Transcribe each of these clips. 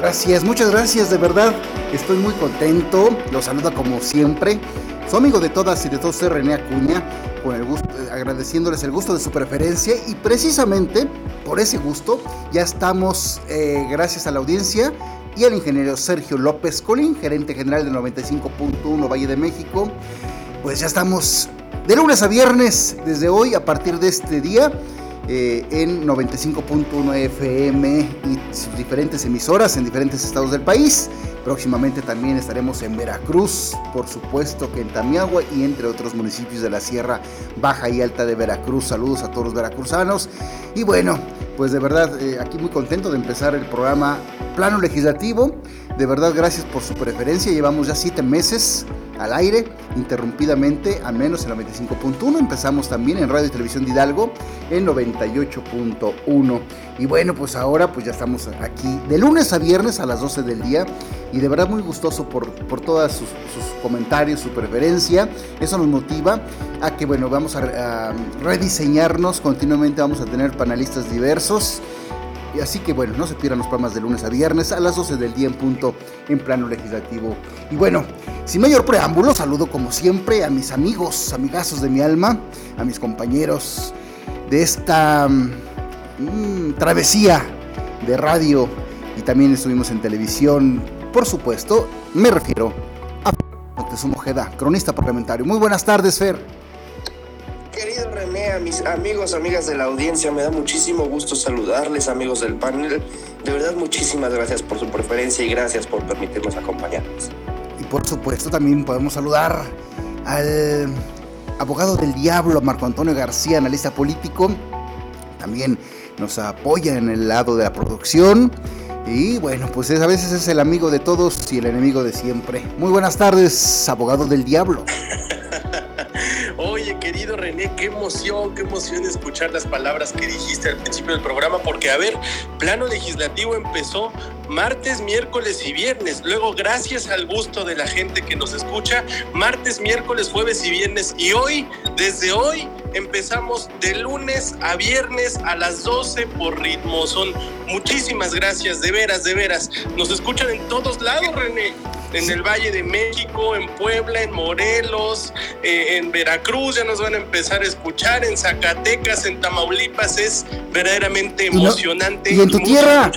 Gracias, muchas gracias, de verdad. Estoy muy contento. Los saluda como siempre. Su amigo de todas y de todos, René Acuña, con el gusto, eh, agradeciéndoles el gusto de su preferencia. Y precisamente por ese gusto, ya estamos, eh, gracias a la audiencia y al ingeniero Sergio López Colín, gerente general del 95.1 Valle de México. Pues ya estamos de lunes a viernes, desde hoy, a partir de este día eh, en 95.1 FM y sus diferentes emisoras en diferentes estados del país. Próximamente también estaremos en Veracruz, por supuesto que en Tamiagua y entre otros municipios de la Sierra Baja y Alta de Veracruz. Saludos a todos los veracruzanos. Y bueno, pues de verdad eh, aquí muy contento de empezar el programa Plano Legislativo. De verdad gracias por su preferencia. Llevamos ya siete meses al aire, interrumpidamente, al menos en 95.1. Empezamos también en Radio y Televisión de Hidalgo en 98.1. Y bueno, pues ahora pues ya estamos aquí de lunes a viernes a las 12 del día. Y de verdad muy gustoso por, por todos sus, comentarios, su preferencia. Eso nos motiva a que, bueno, vamos a rediseñarnos. Continuamente vamos a tener panelistas diversos. Y así que bueno, no se pierdan los programas de lunes a viernes a las 12 del día en punto en plano legislativo. Y bueno, sin mayor preámbulo, saludo como siempre a mis amigos, amigazos de mi alma, a mis compañeros de esta mm, travesía de radio y también estuvimos en televisión. Por supuesto, me refiero a Moctezuma Ojeda, cronista parlamentario. Muy buenas tardes, Fer. Querido René, a mis amigos, amigas de la audiencia, me da muchísimo gusto saludarles, amigos del panel. De verdad, muchísimas gracias por su preferencia y gracias por permitirnos acompañarles. Y por supuesto, también podemos saludar al abogado del diablo, Marco Antonio García, analista político. También nos apoya en el lado de la producción. Y bueno, pues a veces es el amigo de todos y el enemigo de siempre. Muy buenas tardes, abogado del diablo. Querido René, qué emoción, qué emoción escuchar las palabras que dijiste al principio del programa, porque a ver, plano legislativo empezó martes, miércoles y viernes. Luego, gracias al gusto de la gente que nos escucha, martes, miércoles, jueves y viernes. Y hoy, desde hoy, empezamos de lunes a viernes a las 12 por ritmo. Son muchísimas gracias, de veras, de veras. Nos escuchan en todos lados, René en el Valle de México, en Puebla, en Morelos, eh, en Veracruz, ya nos van a empezar a escuchar, en Zacatecas, en Tamaulipas, es verdaderamente emocionante. Y, en tu tierra,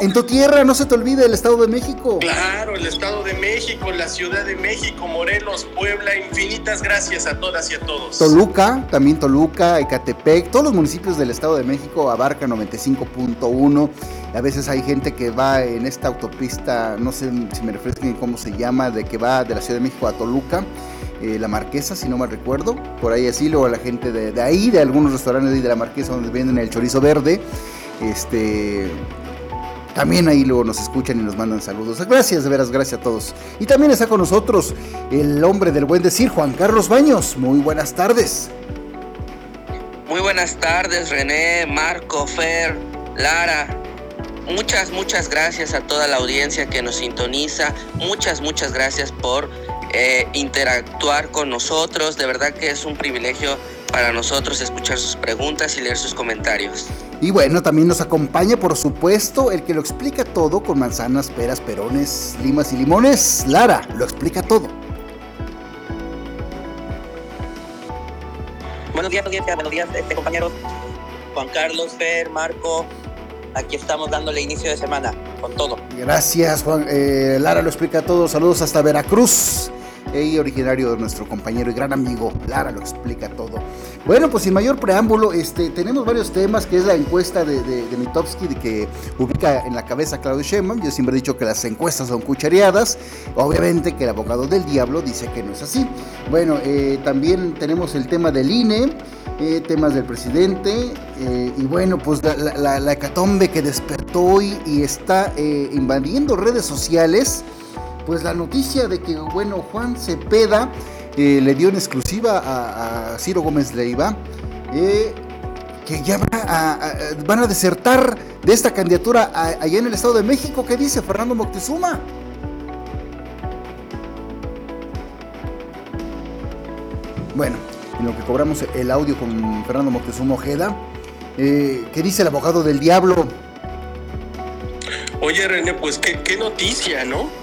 en tu tierra, no se te olvide el Estado de México. Claro, el Estado de México, la Ciudad de México, Morelos, Puebla, infinitas gracias a todas y a todos. Toluca, también Toluca, Ecatepec, todos los municipios del Estado de México abarcan 95.1. A veces hay gente que va en esta autopista, no sé si me refresquen cómo se llama, de que va de la Ciudad de México a Toluca, eh, La Marquesa, si no me recuerdo, por ahí así, luego la gente de, ahí, de algunos restaurantes de, de La Marquesa donde venden el chorizo verde, este, también ahí luego nos escuchan y nos mandan saludos. Gracias, de veras, gracias a todos. Y también está con nosotros el hombre del buen decir, Juan Carlos Baños. Muy buenas tardes. Muy buenas tardes, René, Marco, Fer, Lara, Muchas, muchas gracias a toda la audiencia que nos sintoniza. Muchas, muchas gracias por eh, interactuar con nosotros. De verdad que es un privilegio para nosotros escuchar sus preguntas y leer sus comentarios. Y bueno, también nos acompaña, por supuesto, el que lo explica todo con manzanas, peras, perones, limas y limones. Lara, lo explica todo. Buenos días, audiencia, buenos días, este, compañeros. Juan Carlos, Fer, Marco, aquí estamos dándole inicio de semana con todo. Gracias, Juan. Eh, Lara lo explica todo. Saludos hasta Veracruz. Y originario de nuestro compañero y gran amigo, Lara lo explica todo. Bueno, pues sin mayor preámbulo, este, tenemos varios temas, que es la encuesta de, de, que ubica en la cabeza a Claudio Sheinbaum. Yo siempre he dicho que las encuestas son cuchareadas. Obviamente que el abogado del diablo dice que no es así. Bueno, eh, también tenemos el tema del INE eh, temas del presidente eh, y bueno, pues la, la, hecatombe que despertó hoy y está invadiendo redes sociales, pues la noticia de que, bueno, Juan Cepeda eh, le dio en exclusiva a, Ciro Gómez Leiva eh, que ya van a desertar de esta candidatura allá en el Estado de México. ¿Qué dice Fernando Moctezuma? Bueno, en lo que cobramos el audio con Fernando Moctezuma Ojeda, eh, ¿qué dice el abogado del diablo? Oye, René, pues qué, qué noticia, ¿no?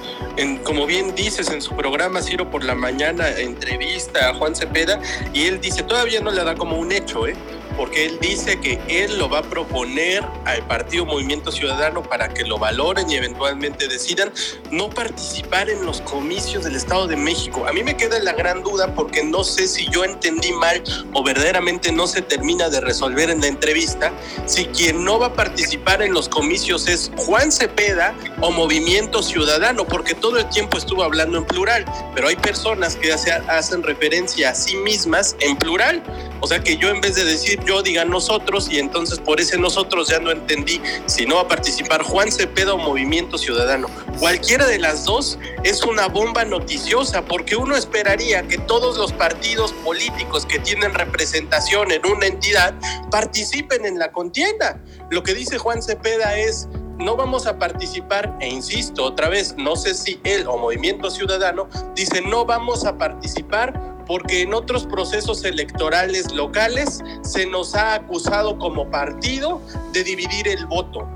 Como bien dices en su programa Ciro por la mañana, entrevista a Juan Cepeda y él dice, todavía no le da como un hecho, ¿eh? Porque él dice que él lo va a proponer al Partido Movimiento Ciudadano para que lo valoren y eventualmente decidan no participar en los comicios del Estado de México. A mí me queda la gran duda porque no sé si yo entendí mal o verdaderamente no se termina de resolver en la entrevista si quien no va a participar en los comicios es Juan Cepeda o Movimiento Ciudadano, porque todo el tiempo estuvo hablando en plural, pero hay personas que hacen referencia a sí mismas en plural. O sea que yo en vez de decir yo diga nosotros y entonces por ese nosotros ya no entendí si no va a participar Juan Cepeda o Movimiento Ciudadano. Cualquiera de las dos es una bomba noticiosa porque uno esperaría que todos los partidos políticos que tienen representación en una entidad participen en la contienda. Lo que dice Juan Cepeda es no vamos a participar, e insisto otra vez, no sé si él o Movimiento Ciudadano dice no vamos a participar porque en otros procesos electorales locales se nos ha acusado como partido de dividir el voto,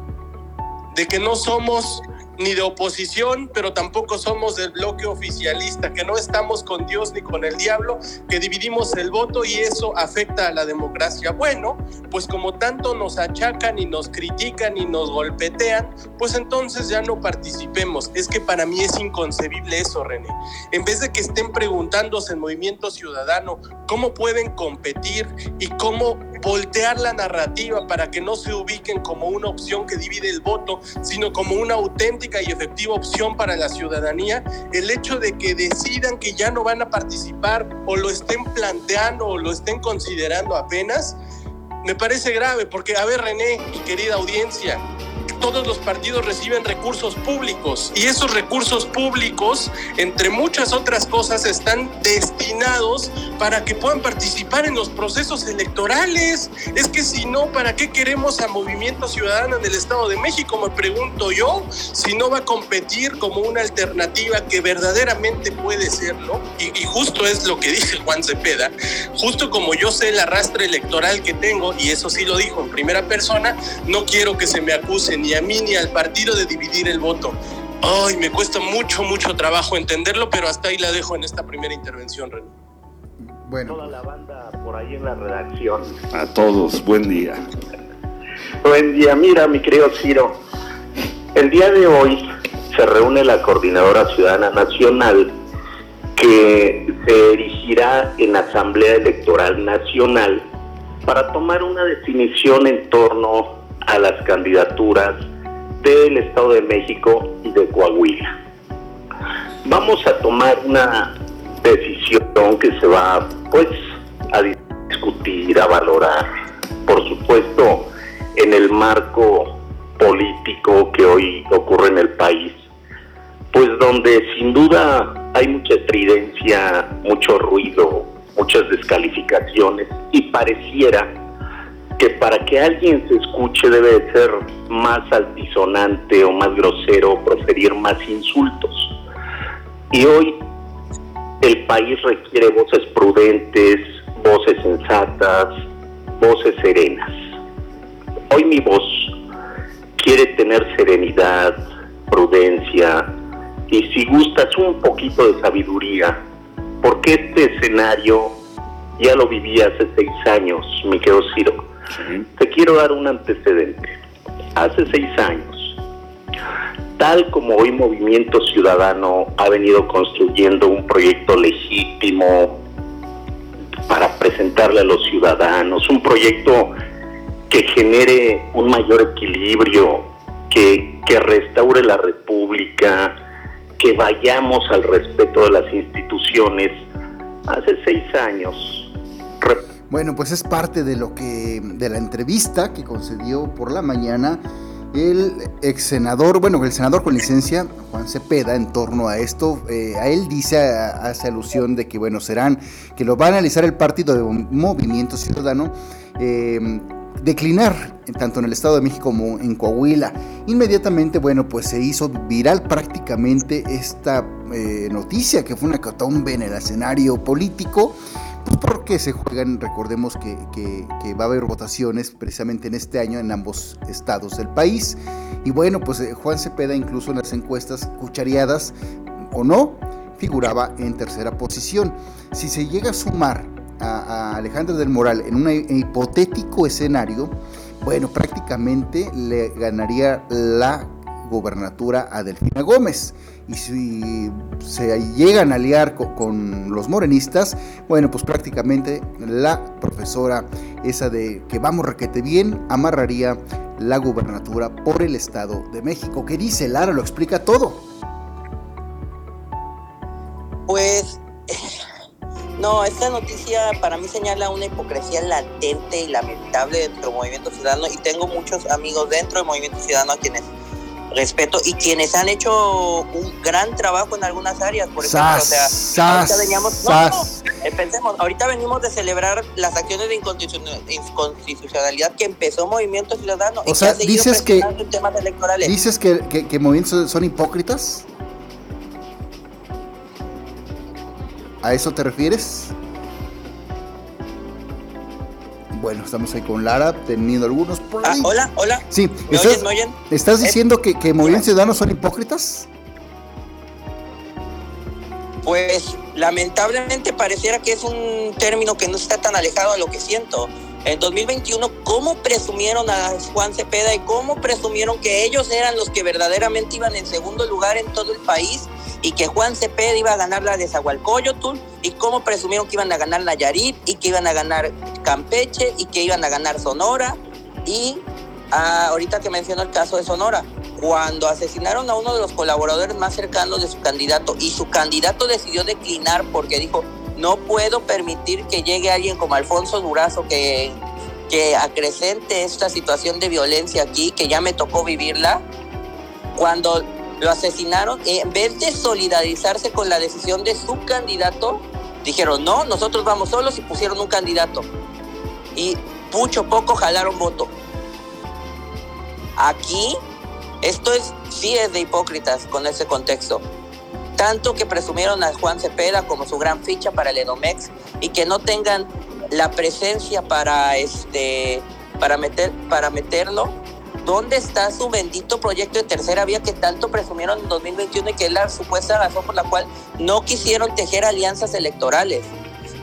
de que no somos ni de oposición, pero tampoco somos del bloque oficialista, que no estamos con Dios ni con el diablo, que dividimos el voto y eso afecta a la democracia. Bueno, pues como tanto nos achacan y nos critican y nos golpetean, pues entonces ya no participemos. Es que para mí es inconcebible eso, René. En vez de que estén preguntándose en Movimiento Ciudadano cómo pueden competir y cómo voltear la narrativa para que no se ubiquen como una opción que divide el voto, sino como una auténtica y efectiva opción para la ciudadanía, el hecho de que decidan que ya no van a participar o lo estén planteando o lo estén considerando apenas, me parece grave, porque, a ver, René y querida audiencia, todos los partidos reciben recursos públicos y esos recursos públicos, entre muchas otras cosas, están destinados para que puedan participar en los procesos electorales. Es que si no, ¿para qué queremos a Movimiento Ciudadano en el Estado de México? Me pregunto yo, si no va a competir como una alternativa que verdaderamente puede serlo. Y, y justo es lo que dice Juan Cepeda, justo como yo sé el arrastre electoral que tengo, y eso sí lo dijo en primera persona, no quiero que se me acuse ni a mí ni al partido de dividir el voto. Ay, me cuesta mucho, mucho trabajo entenderlo, pero hasta ahí la dejo en esta primera intervención, René. Bueno. Toda la banda por ahí en la redacción. A todos, buen día. Buen día, mira, mi querido Ciro. El día de hoy se reúne la Coordinadora Ciudadana Nacional que se erigirá en Asamblea Electoral Nacional para tomar una definición en torno a las candidaturas del Estado de México y de Coahuila. Vamos a tomar una decisión que se va pues a discutir, a valorar, por supuesto, en el marco político que hoy ocurre en el país, pues donde sin duda hay mucha estridencia, mucho ruido, muchas descalificaciones y pareciera que para que alguien se escuche debe ser más altisonante o más grosero, proferir más insultos. Y hoy el país requiere voces prudentes, voces sensatas, voces serenas. Hoy mi voz quiere tener serenidad, prudencia y si gustas un poquito de sabiduría, porque este escenario ya lo viví hace seis años, mi querido Ciro te quiero dar un antecedente. Hace seis años, tal como hoy Movimiento Ciudadano ha venido construyendo un proyecto legítimo para presentarle a los ciudadanos, un proyecto que genere un mayor equilibrio, que, que restaure la república, que vayamos al respeto de las instituciones. Hace seis años bueno, pues es parte de lo que de la entrevista que concedió por la mañana el ex senador, bueno, el senador con licencia, Juan Cepeda, en torno a esto, eh, a él dice, hace alusión de que, bueno, serán, que lo va a analizar el partido de Movimiento Ciudadano, eh, declinar tanto en el Estado de México como en Coahuila. Inmediatamente, bueno, pues se hizo viral prácticamente esta eh, noticia que fue una catombe en el escenario político. Pues porque se juegan, recordemos que, va a haber votaciones precisamente en este año en ambos estados del país. Y bueno, pues eh, Juan Cepeda incluso en las encuestas cuchareadas o no, figuraba en tercera posición. Si se llega a sumar a, Alejandro del Moral en un hipotético escenario, bueno, prácticamente le ganaría la gobernatura a Delfina Gómez. Y si se llegan a aliar con, los morenistas, bueno, pues prácticamente la profesora esa de que vamos requete bien, amarraría la gubernatura por el Estado de México. ¿Qué dice Lara? Lo explica todo. Pues no, esta noticia para mí señala una hipocresía latente y lamentable dentro del movimiento ciudadano y tengo muchos amigos dentro del movimiento ciudadano a quienes respeto y quienes han hecho un gran trabajo en algunas áreas, por ejemplo, o sea, ahorita veníamos, no, no, eh, pensemos, ahorita venimos de celebrar las acciones de inconstitucionalidad que empezó Movimiento Ciudadano o sea, dices que temas electorales. Dices que, que, que movimientos son hipócritas. ¿A eso te refieres? Bueno, estamos ahí con Lara, teniendo algunos por ah, hola, hola. Sí, ¿estás, ¿estás diciendo que, que Movimiento Ciudadano son hipócritas? Pues lamentablemente pareciera que es un término que no está tan alejado de lo que siento. En 2021, ¿cómo presumieron a Juan Cepeda y cómo presumieron que ellos eran los que verdaderamente iban en segundo lugar en todo el país y que Juan Cepeda iba a ganar la de Zahualcoyotl y cómo presumieron que iban a ganar Nayarit y que iban a ganar Campeche y que iban a ganar Sonora y ah, ahorita que menciono el caso de Sonora, cuando asesinaron a uno de los colaboradores más cercanos de su candidato y su candidato decidió declinar porque dijo, no puedo permitir que llegue alguien como Alfonso Durazo que, que acrecente esta situación de violencia aquí, que ya me tocó vivirla. Cuando lo asesinaron, en vez de solidarizarse con la decisión de su candidato, dijeron, no, nosotros vamos solos y pusieron un candidato. Y mucho poco jalaron voto. Aquí, esto es, sí es de hipócritas con ese contexto. Tanto que presumieron a Juan Cepeda como su gran ficha para el Edomex y que no tengan la presencia para este para meter para meterlo ¿Dónde está su bendito proyecto de tercera vía que tanto presumieron en 2021 y que es la supuesta razón por la cual no quisieron tejer alianzas electorales?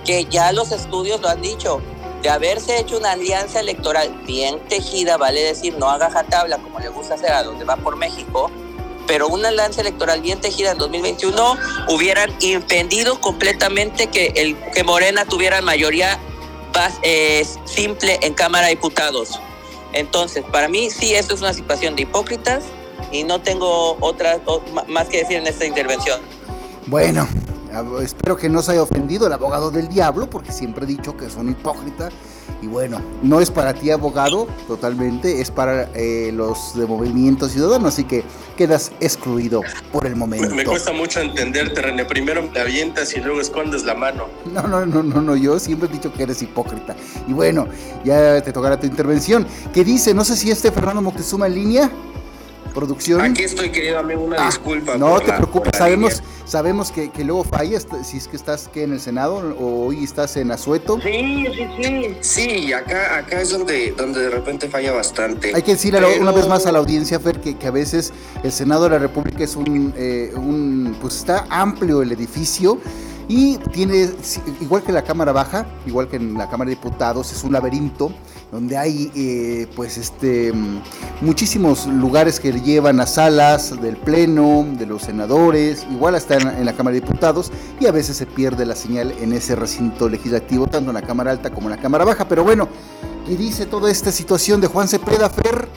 Que ya los estudios lo han dicho. De haberse hecho una alianza electoral bien tejida, vale decir, no haga tabla como le gusta hacer a donde va por México, pero una alianza electoral bien tejida en 2021 hubieran impedido completamente que, el, que Morena tuviera mayoría eh, simple en Cámara de Diputados. Entonces, para mí sí, esto es una situación de hipócritas y no tengo otra más que decir en esta intervención. Bueno, espero que no se haya ofendido el abogado del diablo, porque siempre he dicho que son hipócritas. Y bueno, no es para ti abogado totalmente, es para eh, los de Movimiento Ciudadano, así que quedas excluido por el momento. Me, cuesta mucho entenderte, René. Primero te avientas y luego escondes la mano. No, no, no, no, no, yo siempre he dicho que eres hipócrita. Y bueno, ya te tocará tu intervención. ¿Qué dice? No sé si este Fernando Moctezuma en línea producción. Aquí estoy, querido amigo, una ah, disculpa. No te preocupes, sabemos, sabemos que, que, luego fallas, si es que estás que en el Senado o hoy estás en Azueto. Sí, sí, sí. Sí, acá, acá es donde, donde de repente falla bastante. Hay que decirle una vez más a la audiencia, Fer, que, que a veces el Senado de la República es un, eh, un pues está amplio el edificio y tiene, igual que la Cámara Baja, igual que en la Cámara de Diputados, es un laberinto donde hay eh, pues este muchísimos lugares que llevan a salas del Pleno, de los senadores, igual hasta en, la Cámara de Diputados, y a veces se pierde la señal en ese recinto legislativo, tanto en la Cámara Alta como en la Cámara Baja. Pero bueno, y dice toda esta situación de Juan Cepeda Fer?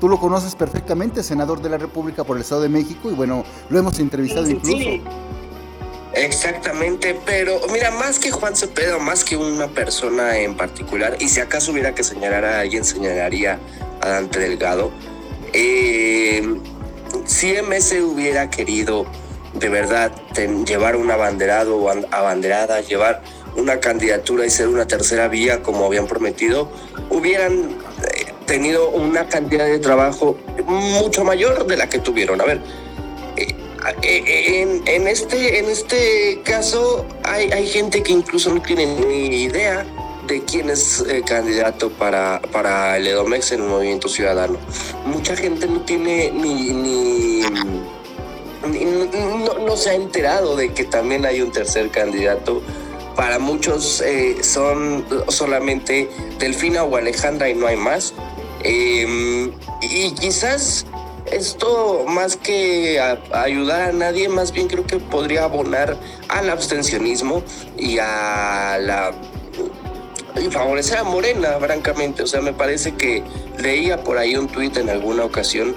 Tú lo conoces perfectamente, senador de la República por el Estado de México, y bueno, lo hemos entrevistado incluso. Exactamente, pero mira, más que Juan Cepeda, más que una persona en particular, y si acaso hubiera que señalar a alguien, señalaría a Dante Delgado. Eh, si MS hubiera querido de verdad llevar un abanderado o abanderada, llevar una candidatura y ser una tercera vía como habían prometido, hubieran eh, tenido una cantidad de trabajo mucho mayor de la que tuvieron. A ver, eh, eh, en, este, en este caso hay, hay gente que incluso no tiene ni idea de quién es el candidato para, para el Edomex en el movimiento ciudadano. Mucha gente no tiene ni, ni, no, se ha enterado de que también hay un tercer candidato. Para muchos eh, son solamente Delfina o Alejandra y no hay más. Em, y quizás esto más que ayudar a nadie, más bien creo que podría abonar al abstencionismo y a la y favorecer a Morena, francamente. O sea, me parece que leía por ahí un tuit en alguna ocasión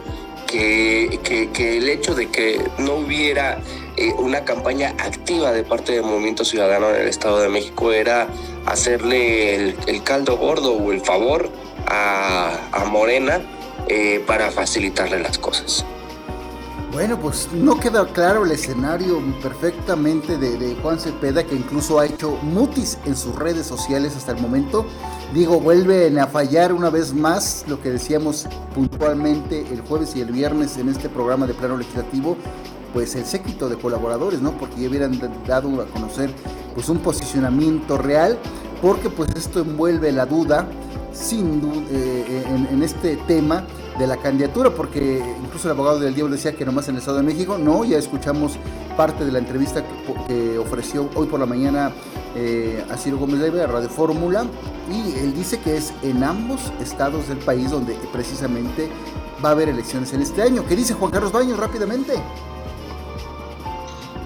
que, que, el hecho de que no hubiera eh, una campaña activa de parte del Movimiento Ciudadano en el Estado de México era hacerle el, caldo gordo o el favor a, a Morena eh, para facilitarle las cosas. Bueno, pues no queda claro el escenario perfectamente de, Juan Cepeda, que incluso ha hecho mutis en sus redes sociales hasta el momento. Digo, vuelven a fallar una vez más lo que decíamos puntualmente el jueves y el viernes en este programa de plano legislativo, pues el séquito de colaboradores, ¿no? Porque ya hubieran dado a conocer pues un posicionamiento real, porque pues esto envuelve la duda, sin eh, en, en este tema de la candidatura, porque incluso el abogado del diablo decía que nomás en el Estado de México, no, ya escuchamos parte de la entrevista que, ofreció hoy por la mañana eh, a Ciro Gómez Leiva a Radio Fórmula, y él dice que es en ambos estados del país donde precisamente va a haber elecciones en este año. ¿Qué dice Juan Carlos Baños rápidamente?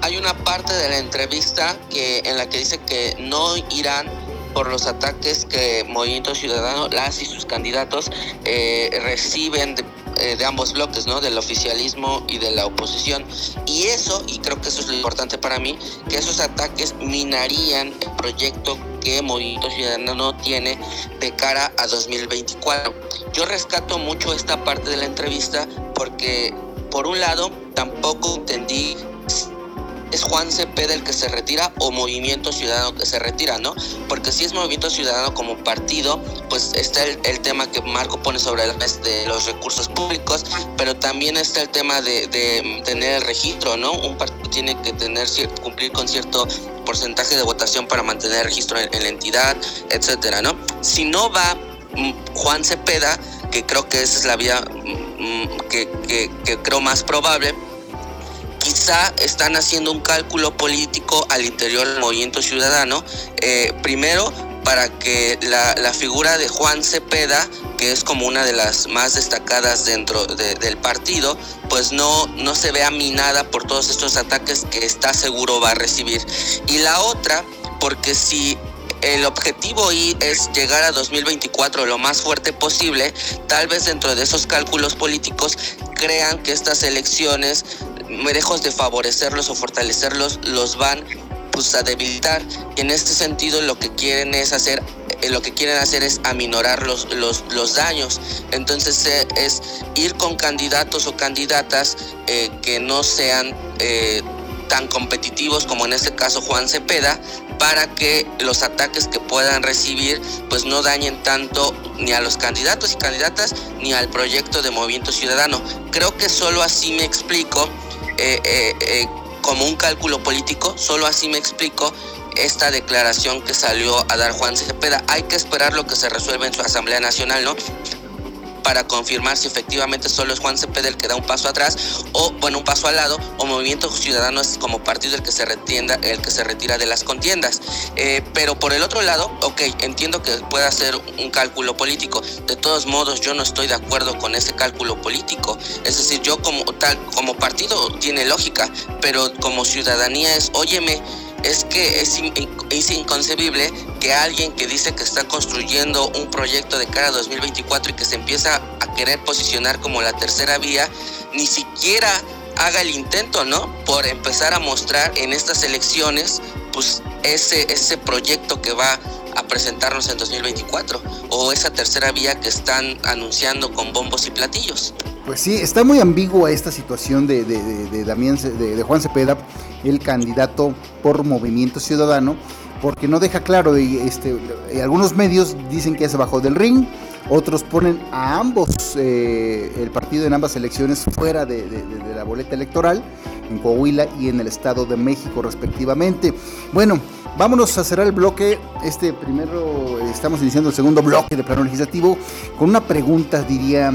Hay una parte de la entrevista que, en la que dice que no irán por los ataques que Movimiento Ciudadano, las y sus candidatos eh, reciben eh, de, ambos bloques, ¿no? Del oficialismo y de la oposición. Y eso, y creo que eso es lo importante para mí, que esos ataques minarían el proyecto que Movimiento Ciudadano tiene de cara a 2024. Yo rescato mucho esta parte de la entrevista porque, por un lado, tampoco entendí es Juan Cepeda el que se retira o Movimiento Ciudadano que se retira, ¿no? Porque si es Movimiento Ciudadano como partido, pues está el, tema que Marco pone sobre de los recursos públicos, pero también está el tema de, tener el registro, ¿no? Un partido tiene que tener cumplir con cierto porcentaje de votación para mantener el registro en, la entidad, etcétera, ¿no? Si no va mm, Juan Cepeda, que creo que esa es la vía mm, mm, que, que creo más probable, quizá están haciendo un cálculo político al interior del movimiento ciudadano, eh, primero para que la, figura de Juan Cepeda, que es como una de las más destacadas dentro del partido, pues no, no se vea minada por todos estos ataques que está seguro va a recibir. Y la otra, porque si el objetivo y es llegar a 2024 lo más fuerte posible, tal vez dentro de esos cálculos políticos crean que estas elecciones lejos de favorecerlos o fortalecerlos, los van pues, a debilitar. Y en este sentido lo que quieren es hacer eh, lo que quieren hacer es aminorar los, los, los daños. Entonces eh, es ir con candidatos o candidatas eh, que no sean tan competitivos como en este caso Juan Cepeda, para que los ataques que puedan recibir pues no dañen tanto ni a los candidatos y candidatas ni al proyecto de Movimiento Ciudadano. Creo que solo así me explico eh, eh, eh, como un cálculo político, solo así me explico esta declaración que salió a dar Juan Cepeda. Hay que esperar lo que se resuelve en su Asamblea Nacional, ¿no? Para confirmar si efectivamente solo es Juan Cepeda el que da un paso atrás o, bueno, un paso al lado, o Movimiento Ciudadano es como partido el que se, retienda, el que se retira de las contiendas. Eh, pero por el otro lado, ok, entiendo que pueda ser un cálculo político. De todos modos, yo no estoy de acuerdo con ese cálculo político. Es decir, yo como tal, como partido tiene lógica, pero como ciudadanía es, óyeme, es que es, inconcebible que alguien que dice que está construyendo un proyecto de cara a 2024 y que se empieza a querer posicionar como la tercera vía, ni siquiera haga el intento, ¿no? Por empezar a mostrar en estas elecciones, pues ese, ese proyecto que va a presentarnos en 2024 o esa tercera vía que están anunciando con bombos y platillos. Pues sí, está muy ambigua esta situación de, de, de, Juan Cepeda, el candidato por Movimiento Ciudadano, porque no deja claro, este, algunos medios dicen que se bajó del ring, otros ponen a ambos, eh, el partido en ambas elecciones fuera de, la boleta electoral, en Coahuila y en el Estado de México respectivamente. Bueno, vámonos a cerrar el bloque, este primero, estamos iniciando el segundo bloque de plano legislativo, con una pregunta, diría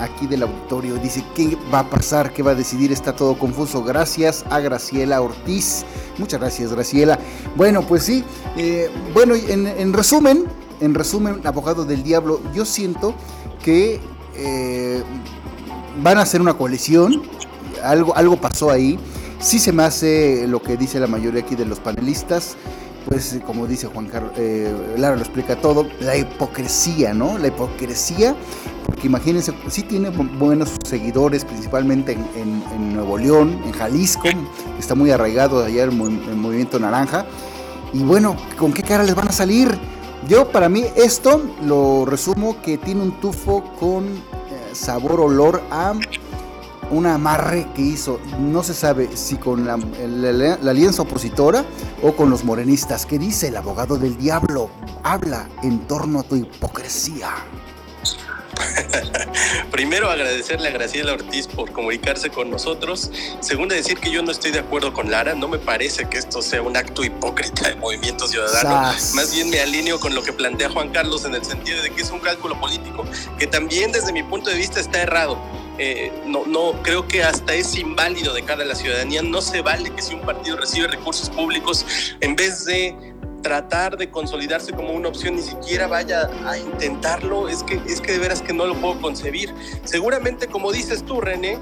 aquí del auditorio, dice, ¿qué va a pasar? ¿Qué va a decidir? Está todo confuso. Gracias a Graciela Ortiz. Muchas gracias, Graciela. Bueno, pues sí, eh, bueno, en resumen, en resumen, abogado del diablo, yo siento que eh, van a hacer una coalición, algo, algo pasó ahí, sí se me hace lo que dice la mayoría aquí de los panelistas, pues como dice Juan Carlos, eh, Lara lo explica todo, la hipocresía, ¿no? La hipocresía, porque imagínense, sí tiene buenos seguidores, principalmente en, Nuevo León, en Jalisco, está muy arraigado allá el movimiento naranja, y bueno, ¿con qué cara les van a salir? Yo para mí esto lo resumo que tiene un tufo con eh, sabor, olor a un amarre que hizo, no se sabe si con la, la, alianza opositora o con los morenistas. ¿Qué dice el abogado del diablo? Habla en torno a tu hipocresía. Primero agradecerle a Graciela Ortiz por comunicarse con nosotros. Segundo decir que yo no estoy de acuerdo con Lara. No me parece que esto sea un acto hipócrita de Movimiento Ciudadano. Más bien me alineo con lo que plantea Juan Carlos en el sentido de que es un cálculo político que también desde mi punto de vista está errado. Eh, no, no, creo que hasta es inválido de cara a la ciudadanía. No se vale que si un partido recibe recursos públicos, en vez de tratar de consolidarse como una opción, ni siquiera vaya a intentarlo, es que, es que de veras que no lo puedo concebir. Seguramente, como dices tú, René,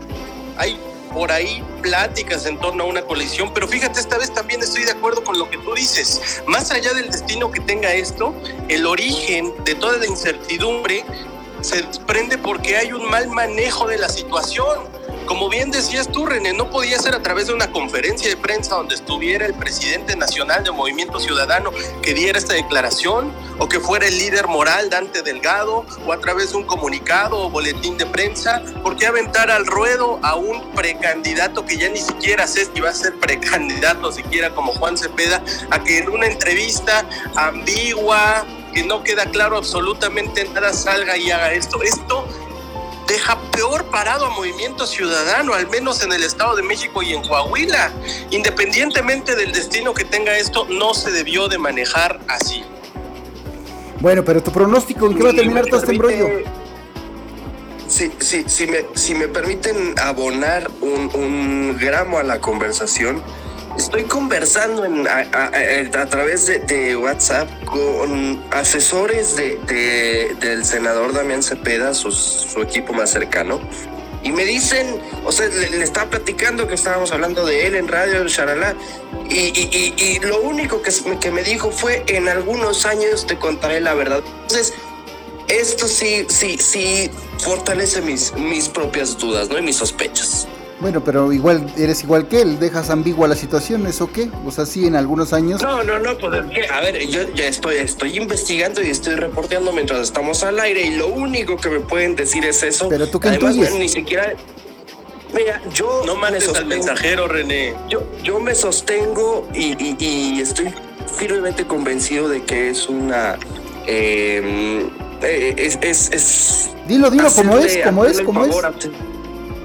hay por ahí pláticas en torno a una coalición, pero fíjate, esta vez también estoy de acuerdo con lo que tú dices. Más allá del destino que tenga esto, el origen de toda la incertidumbre se desprende porque hay un mal manejo de la situación. Como bien decías tú, René, no podía ser a través de una conferencia de prensa donde estuviera el presidente nacional de Movimiento Ciudadano que diera esta declaración, o que fuera el líder moral Dante Delgado, o a través de un comunicado o boletín de prensa, porque aventar al ruedo a un precandidato que ya ni siquiera sé si va a ser precandidato siquiera como Juan Cepeda, a que en una entrevista ambigua, que no queda claro absolutamente nada, salga y haga esto. Esto deja peor parado a Movimiento Ciudadano, al menos en el Estado de México y en Coahuila. Independientemente del destino que tenga esto, no se debió de manejar así. Bueno, pero tu pronóstico, ¿en qué va a terminar todo este embrollo? Sí, sí, si, me, si me permiten abonar un, un gramo a la conversación, Estoy conversando a, través de, WhatsApp con asesores de, del senador Damián Cepeda, su, equipo más cercano, y me dicen, o sea, le, estaba platicando que estábamos hablando de él en radio, Sharala, y, y, y, lo único que, que me dijo fue, en algunos años te contaré la verdad. Entonces, esto sí, sí, sí fortalece mis, mis propias dudas, ¿no? Y mis sospechas. Bueno, pero igual eres igual que él, dejas ambigua la situación, ¿eso qué? O sea, sí, en algunos años. No, no, no, pues a ver, yo ya estoy, estoy investigando y estoy reporteando mientras estamos al aire y lo único que me pueden decir es eso. Pero tú qué Además, ni siquiera. Mira, yo. No manes al mensajero, René. Yo, yo me sostengo y, estoy firmemente convencido de que es una. Eh, es, es, es, Dilo, dilo, como es, como es, como es.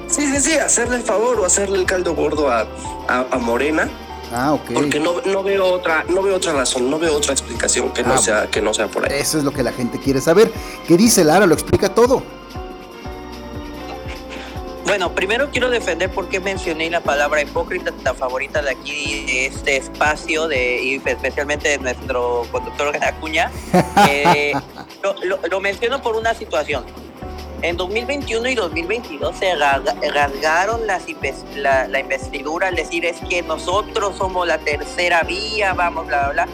Sí, sí, sí, hacerle el favor o hacerle el caldo gordo a, a, Morena. Ah, ok. Porque no, no, veo otra, no veo otra razón, no veo otra explicación que no ah, sea, que no sea por ahí. Eso es lo que la gente quiere saber. ¿Qué dice Lara? Lo explica todo. Bueno, primero quiero defender por qué mencioné la palabra hipócrita, la favorita de aquí, de este espacio, de, y especialmente de nuestro conductor Acuña. Eh, lo, lo menciono por una situación. En 2021 y 2022 se rasgaron las, la, la, investidura al decir es que nosotros somos la tercera vía, vamos, bla, bla, bla.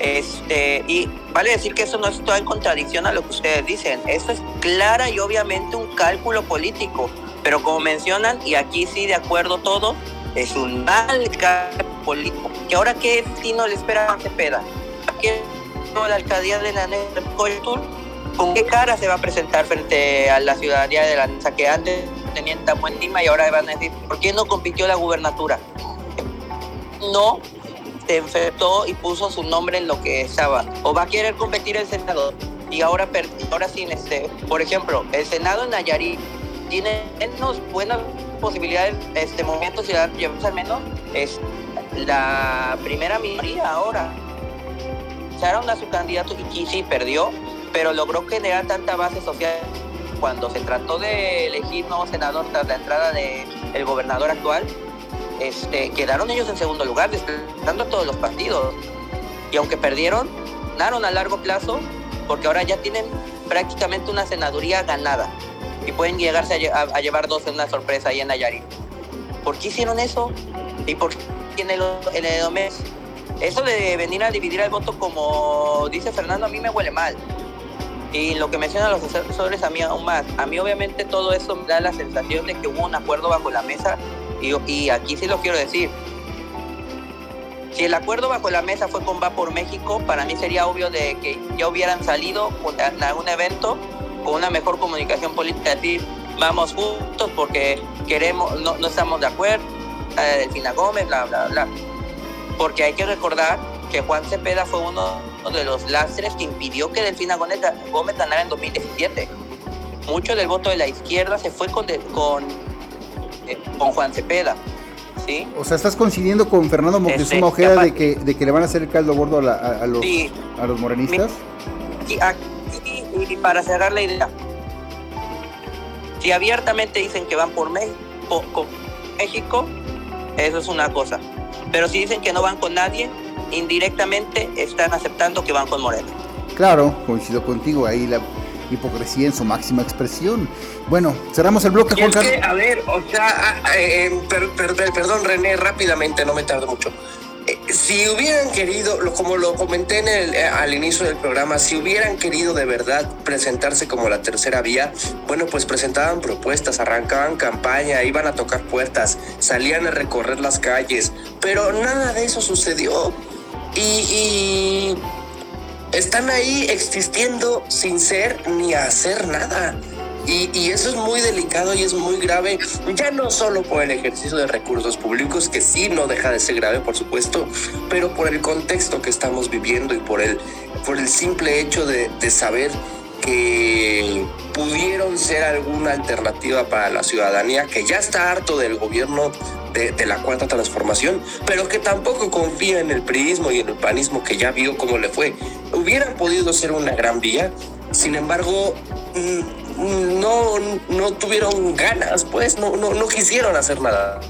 Este, y vale decir que eso no está en contradicción a lo que ustedes dicen. Eso es clara y obviamente un cálculo político. Pero como mencionan, y aquí sí de acuerdo todo, es un mal cálculo político. ¿Y ahora qué destino le espera a Cepeda? ¿A qué la alcaldía de la Tour? ¿Con qué cara se va a presentar frente a la ciudadanía de la que antes tenían tan buen clima y ahora van a decir, ¿por qué no compitió la gubernatura? No se enfrentó y puso su nombre en lo que estaba. O va a querer competir el Senado. Y ahora, ahora sí, este, por ejemplo, el Senado en Nayarit tiene menos buenas posibilidades, este movimiento ciudadano, al menos es la primera minoría ahora. Echaron a su candidato y sí perdió, pero logró generar tanta base social cuando se trató de elegir nuevo senador tras la entrada del gobernador actual, este, quedaron ellos en segundo lugar, desplazando a todos los partidos. Y aunque perdieron, ganaron a largo plazo, porque ahora ya tienen prácticamente una senaduría ganada y pueden llegarse a, llevar dos en una sorpresa ahí en Nayarit. ¿Por qué hicieron eso? ¿Y por qué en el, en el mes? Eso de venir a dividir el voto, como dice Fernando, a mí me huele mal. Y lo que mencionan los asesores a mí aún más. A mí obviamente todo eso me da la sensación de que hubo un acuerdo bajo la mesa y, y aquí sí lo quiero decir. Si el acuerdo bajo la mesa fue con Va por México, para mí sería obvio de que ya hubieran salido a algún evento con una mejor comunicación política, decir, vamos juntos porque queremos, no, no estamos de acuerdo, Delfina Gómez, bla, bla, bla. Porque hay que recordar que Juan Cepeda fue uno de los lastres que impidió que Delfina Gómez, ganara en 2017. Mucho del voto de la izquierda se fue con, con, eh, con Juan Cepeda. ¿sí? O sea, ¿estás coincidiendo con Fernando Moctezuma este, Ojeda de que, de que le van a hacer el caldo gordo a, los, a los morenistas? Sí, y, para cerrar la idea, si abiertamente dicen que van por México, México, eso es una cosa. Pero si dicen que no van con nadie, indirectamente están aceptando que van con Moreno. Claro, coincido contigo, ahí la hipocresía en su máxima expresión. Bueno, cerramos el bloque, Juan Carlos. a ver, o sea, ah, eh, perdón René, rápidamente, no me tardo mucho. Si hubieran querido, como lo comenté en el, eh, al inicio del programa, si hubieran querido de verdad presentarse como la tercera vía, bueno, pues presentaban propuestas, arrancaban campaña, iban a tocar puertas, salían a recorrer las calles, pero nada de eso sucedió y, están ahí existiendo sin ser ni hacer nada. Y, eso es muy delicado y es muy grave, ya no solo por el ejercicio de recursos públicos, que sí no deja de ser grave, por supuesto, pero por el contexto que estamos viviendo y por el, por el simple hecho de, de saber que pudieron ser alguna alternativa para la ciudadanía que ya está harto del gobierno de, la cuarta transformación, pero que tampoco confía en el priismo y en el panismo que ya vio cómo le fue. Hubieran podido ser una gran vía, sin embargo, mm, no, no tuvieron ganas, pues no, no, no quisieron hacer nada.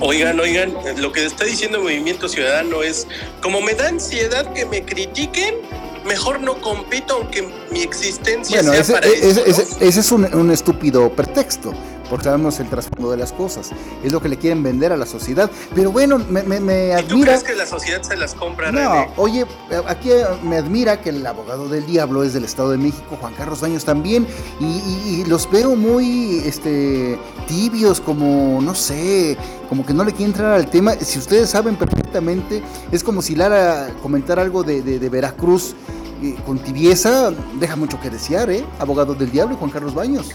Oigan, oigan, lo que está diciendo el Movimiento Ciudadano es, como me da ansiedad que me critiquen, mejor no compito aunque mi existencia sea ese, para ese, ese, ese es un, un, estúpido pretexto porque sabemos el trasfondo de las cosas. Es lo que le quieren vender a la sociedad. Pero bueno, me, me, me admira. ¿Tú crees que la sociedad se las compra? No, oye, aquí me admira que el abogado del diablo es del Estado de México, Juan Carlos Baños también, y, los veo muy este, tibios, como, no sé, como que no le quieren entrar al tema. Si ustedes saben perfectamente, es como si Lara comentara algo de, de, de Veracruz eh, con tibieza, deja mucho que desear, ¿eh? Abogado del diablo, Juan Carlos Baños.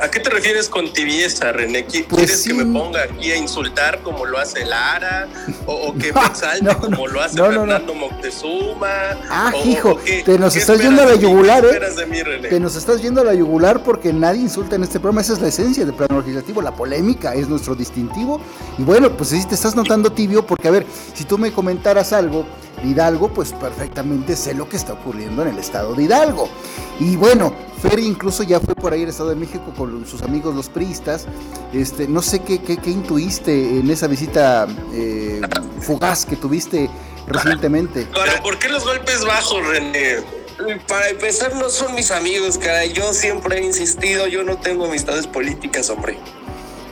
¿A qué te refieres con tibieza, René? ¿Quieres pues que me ponga aquí a insultar como lo hace Lara? ¿O, que me salte como lo hace Fernando Moctezuma? Ah, hijo, te nos estás yendo a la yugular, ¿eh? te nos estás yendo a la yugular porque nadie insulta en este programa. Esa es la esencia del plano legislativo. La polémica es nuestro distintivo. Y bueno, pues si te estás notando tibio porque, a ver, si tú me comentaras algo Hidalgo, pues perfectamente sé lo que está ocurriendo en el estado de Hidalgo. Y bueno, Fer incluso ya fue por ahí al Estado de México con sus amigos los priistas. Este, no sé qué, qué, intuiste en esa visita eh, fugaz que tuviste recientemente. ¿por qué los golpes bajos, René? Para empezar, no son mis amigos, cara. Yo siempre he insistido, yo no tengo amistades políticas, hombre.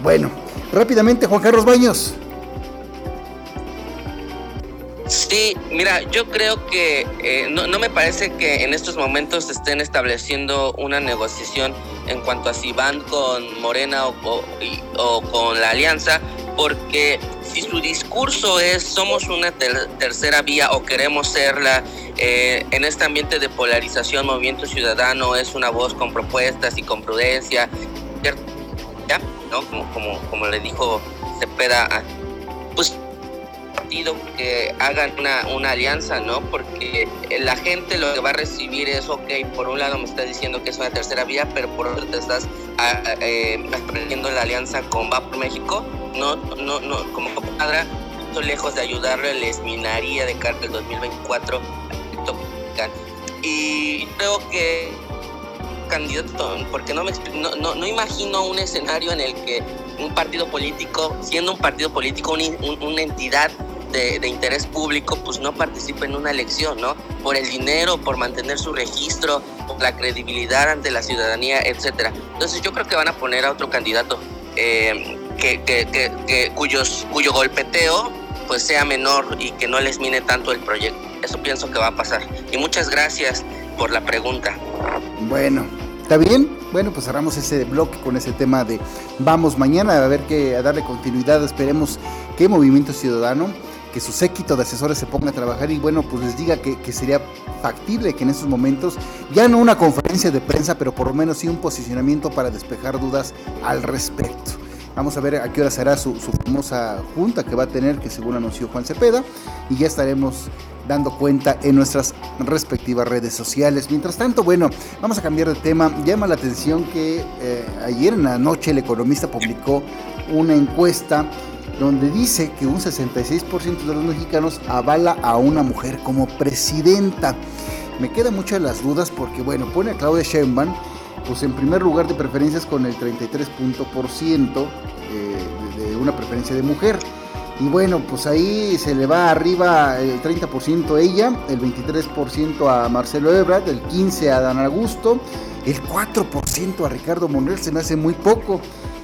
Bueno, rápidamente, Juan Carlos Baños. Sí, mira, yo creo que eh, no, me parece que en estos momentos estén estableciendo una negociación en cuanto a si van con Morena o, con la alianza, porque si su discurso es somos una tercera vía o queremos serla, eh, en este ambiente de polarización, Movimiento Ciudadano es una voz con propuestas y con prudencia, ¿no? Como, como, como le dijo Cepeda, pues que hagan una, una alianza, ¿no? Porque la gente lo que va a recibir es, ok, por un lado me estás diciendo que es una tercera vía, pero por otro te estás eh, aprendiendo la alianza con Va por México, no, no, no, como cuadra, lejos de ayudarle, les minaría de carta el 2024 y creo que candidato, porque no, me, no, no, no, imagino un escenario en el que un partido político, siendo un partido político, una entidad de, interés público, pues no participe en una elección, ¿no? Por el dinero, por mantener su registro, la credibilidad ante la ciudadanía, etcétera. Entonces yo creo que van a poner a otro candidato eh, que, que, que, cuyos, cuyo golpeteo pues sea menor y que no les mine tanto el proyecto. Eso pienso que va a pasar. Y muchas gracias por la pregunta. Bueno, ¿está bien? Bueno, pues cerramos ese bloque con ese tema de vamos mañana a ver que a darle continuidad, esperemos que Movimiento Ciudadano, que su séquito de asesores se ponga a trabajar y bueno, pues les diga que, que sería factible que en estos momentos, ya no una conferencia de prensa, pero por lo menos sí un posicionamiento para despejar dudas al respecto. Vamos a ver a qué hora será su, famosa junta que va a tener, que según anunció Juan Cepeda, y ya estaremos dando cuenta en nuestras respectivas redes sociales. Mientras tanto, bueno, vamos a cambiar de tema. Llama la atención que eh, ayer en la noche el economista publicó una encuesta donde dice que un 66% de los mexicanos avala a una mujer como presidenta. Me quedan muchas las dudas porque, bueno, pone a Claudia Sheinbaum pues en primer lugar de preferencias con el 33% eh, de, una preferencia de mujer. Y bueno, pues ahí se le va arriba el 30% a ella, el 23% a Marcelo Ebrard, el 15% a Dan Augusto, el 4% a Ricardo Monreal, se me hace muy poco.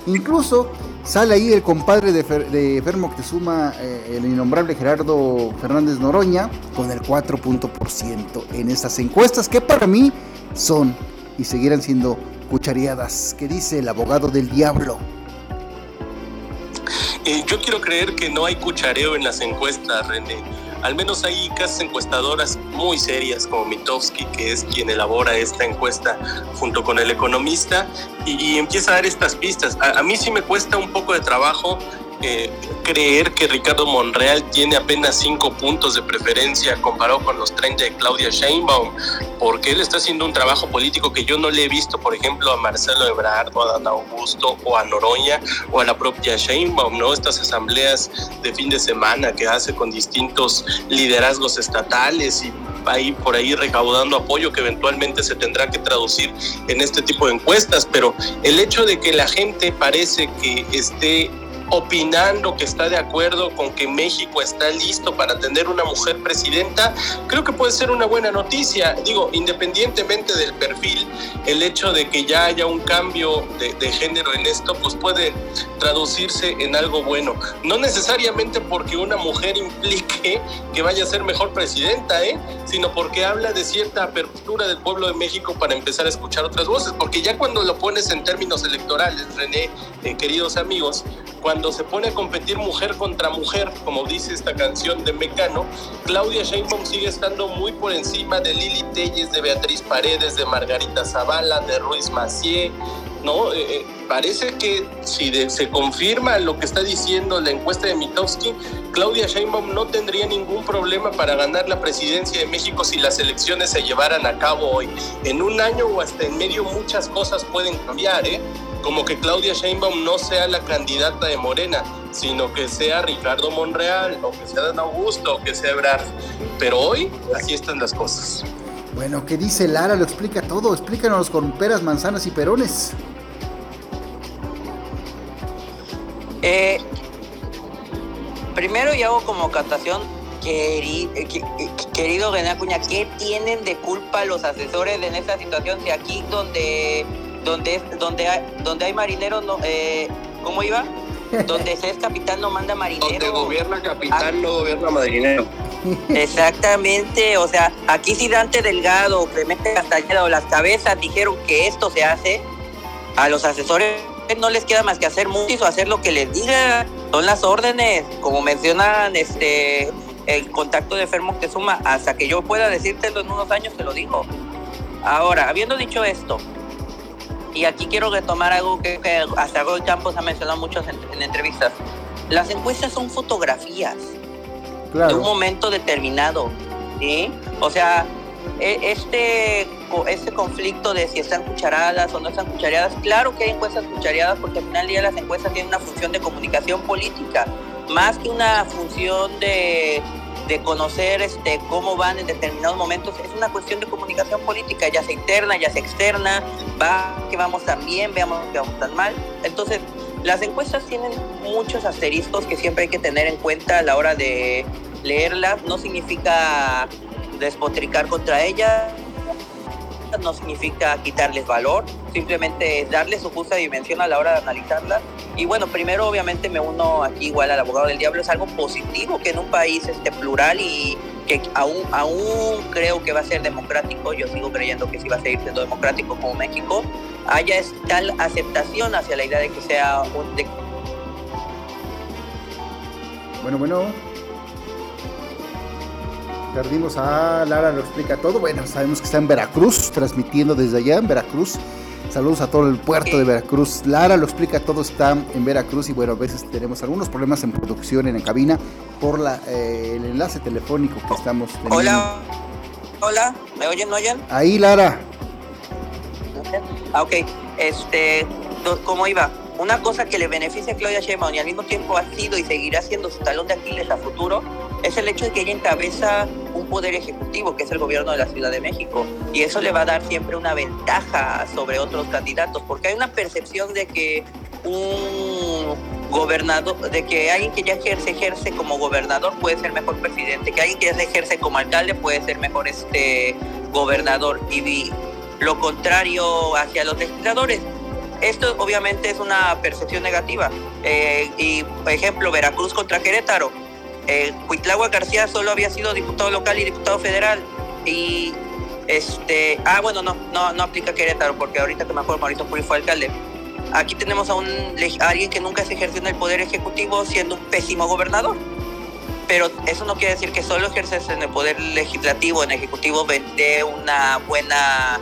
Incluso sale ahí el compadre de, Fer, de Fermo eh, el innombrable Gerardo Fernández Noroña, con el 4% en estas encuestas, que para mí son y seguirán siendo cuchareadas. ¿Qué dice el abogado del diablo? Eh, yo quiero creer que no hay cuchareo en las encuestas, René. Al menos hay casas encuestadoras muy serias como Mitowski, que es quien elabora esta encuesta junto con el economista, y, empieza a dar estas pistas. A, a mí sí me cuesta un poco de trabajo eh, creer que Ricardo Monreal tiene apenas cinco puntos de preferencia comparado con los 30 de Claudia Sheinbaum, porque él está haciendo un trabajo político que yo no le he visto, por ejemplo, a Marcelo Ebrard, o a Dan Augusto, o a Noroña, o a la propia Sheinbaum, ¿no? Estas asambleas de fin de semana que hace con distintos liderazgos estatales y ahí por ahí recaudando apoyo que eventualmente se tendrá que traducir en este tipo de encuestas, pero el hecho de que la gente parece que esté opinando que está de acuerdo con que México está listo para tener una mujer presidenta, creo que puede ser una buena noticia. Digo, independientemente del perfil, el hecho de que ya haya un cambio de, de género en esto, pues puede traducirse en algo bueno. No necesariamente porque una mujer implique que vaya a ser mejor presidenta, ¿eh? sino porque habla de cierta apertura del pueblo de México para empezar a escuchar otras voces, porque ya cuando lo pones en términos electorales, René, eh, queridos amigos, cuando se pone a competir mujer contra mujer, como dice esta canción de Mecano, Claudia Sheinbaum sigue estando muy por encima de Lili Telles, de Beatriz Paredes, de Margarita Zavala, de Ruiz Macié, ¿no? Eh, eh, parece que si se confirma lo que está diciendo la encuesta de Mitowski, Claudia Sheinbaum no tendría ningún problema para ganar la presidencia de México si las elecciones se llevaran a cabo hoy. En un año o hasta en medio muchas cosas pueden cambiar, ¿eh? Como que Claudia Sheinbaum no sea la candidata de Morena, sino que sea Ricardo Monreal, o que sea Dan Augusto, o que sea Ebrard. Pero hoy así están las cosas. Bueno, ¿qué dice Lara? Lo explica todo. Explícanos con peras, manzanas y perones. Eh, primero yo hago como captación, querido, querido René Acuña, ¿qué tienen de culpa los asesores en esta situación de aquí donde donde donde hay, donde hay marineros no eh, ¿cómo iba? donde se es capitán no manda marinero. Donde gobierna capitán no gobierna marinero. Exactamente, o sea, aquí si Dante Delgado, Clemente Castañeda o las cabezas dijeron que esto se hace, a los asesores no les queda más que hacer mutis o hacer lo que les diga. Son las órdenes, como mencionan este el contacto de Fermo que suma, hasta que yo pueda decírtelo en unos años te lo digo. Ahora, habiendo dicho esto, y aquí quiero retomar algo que, hasta Roy Campos ha mencionado mucho en, entrevistas. Las encuestas son fotografías de un momento determinado. ¿sí? O sea, e, este, este conflicto de si están cucharadas o no están cuchareadas, claro que hay encuestas cuchareadas porque al final del día las encuestas tienen una función de comunicación política, más que una función de, de conocer este, cómo van en determinados momentos, es una cuestión de comunicación política, ya sea interna, ya sea externa, va que vamos tan bien, veamos que vamos tan mal. Entonces, las encuestas tienen muchos asteriscos que siempre hay que tener en cuenta a la hora de leerlas. No significa despotricar contra ellas, no significa quitarles valor, simplemente es darles su justa dimensión a la hora de analizarlas. Y bueno, primero obviamente me uno aquí igual al abogado del diablo, es algo positivo que en un país este, plural y que aún, aún creo que va a ser democrático, yo sigo creyendo que sí va a seguir siendo democrático como México, haya tal aceptación hacia la idea de que sea un... Bueno, bueno. Perdimos a Lara, lo explica todo. Bueno, sabemos que está en Veracruz, transmitiendo desde allá en Veracruz. Saludos a todo el puerto de Veracruz. Lara lo explica todo, está en Veracruz y bueno, a veces tenemos algunos problemas en producción en la cabina por la, eh, el enlace telefónico que estamos teniendo. Hola, hola, ¿me oyen, me oyen? Ahí, Lara. Ah, ok, este, ¿cómo iba? Una cosa que le beneficia a Claudia Sheinbaum y al mismo tiempo ha sido y seguirá siendo su talón de Aquiles a futuro es el hecho de que ella encabeza un poder ejecutivo, que es el gobierno de la Ciudad de México, y eso le va a dar siempre una ventaja sobre otros candidatos, porque hay una percepción de que un gobernador, de que alguien que ya ejerce, ejerce como gobernador puede ser mejor presidente, que alguien que ya ejerce como alcalde puede ser mejor este gobernador, y lo contrario hacia los legisladores. Esto obviamente es una percepción negativa. Eh, y, por ejemplo, Veracruz contra Querétaro eh, García solo había sido diputado local y diputado federal. Y este, ah, bueno, no, no, no aplica Querétaro, porque ahorita que me acuerdo, Mauricio Puri fue alcalde. Aquí tenemos a, un, alguien que nunca se ejerció en el poder ejecutivo siendo un pésimo gobernador. Pero eso no quiere decir que solo ejerces en el poder legislativo, en ejecutivo, de una buena,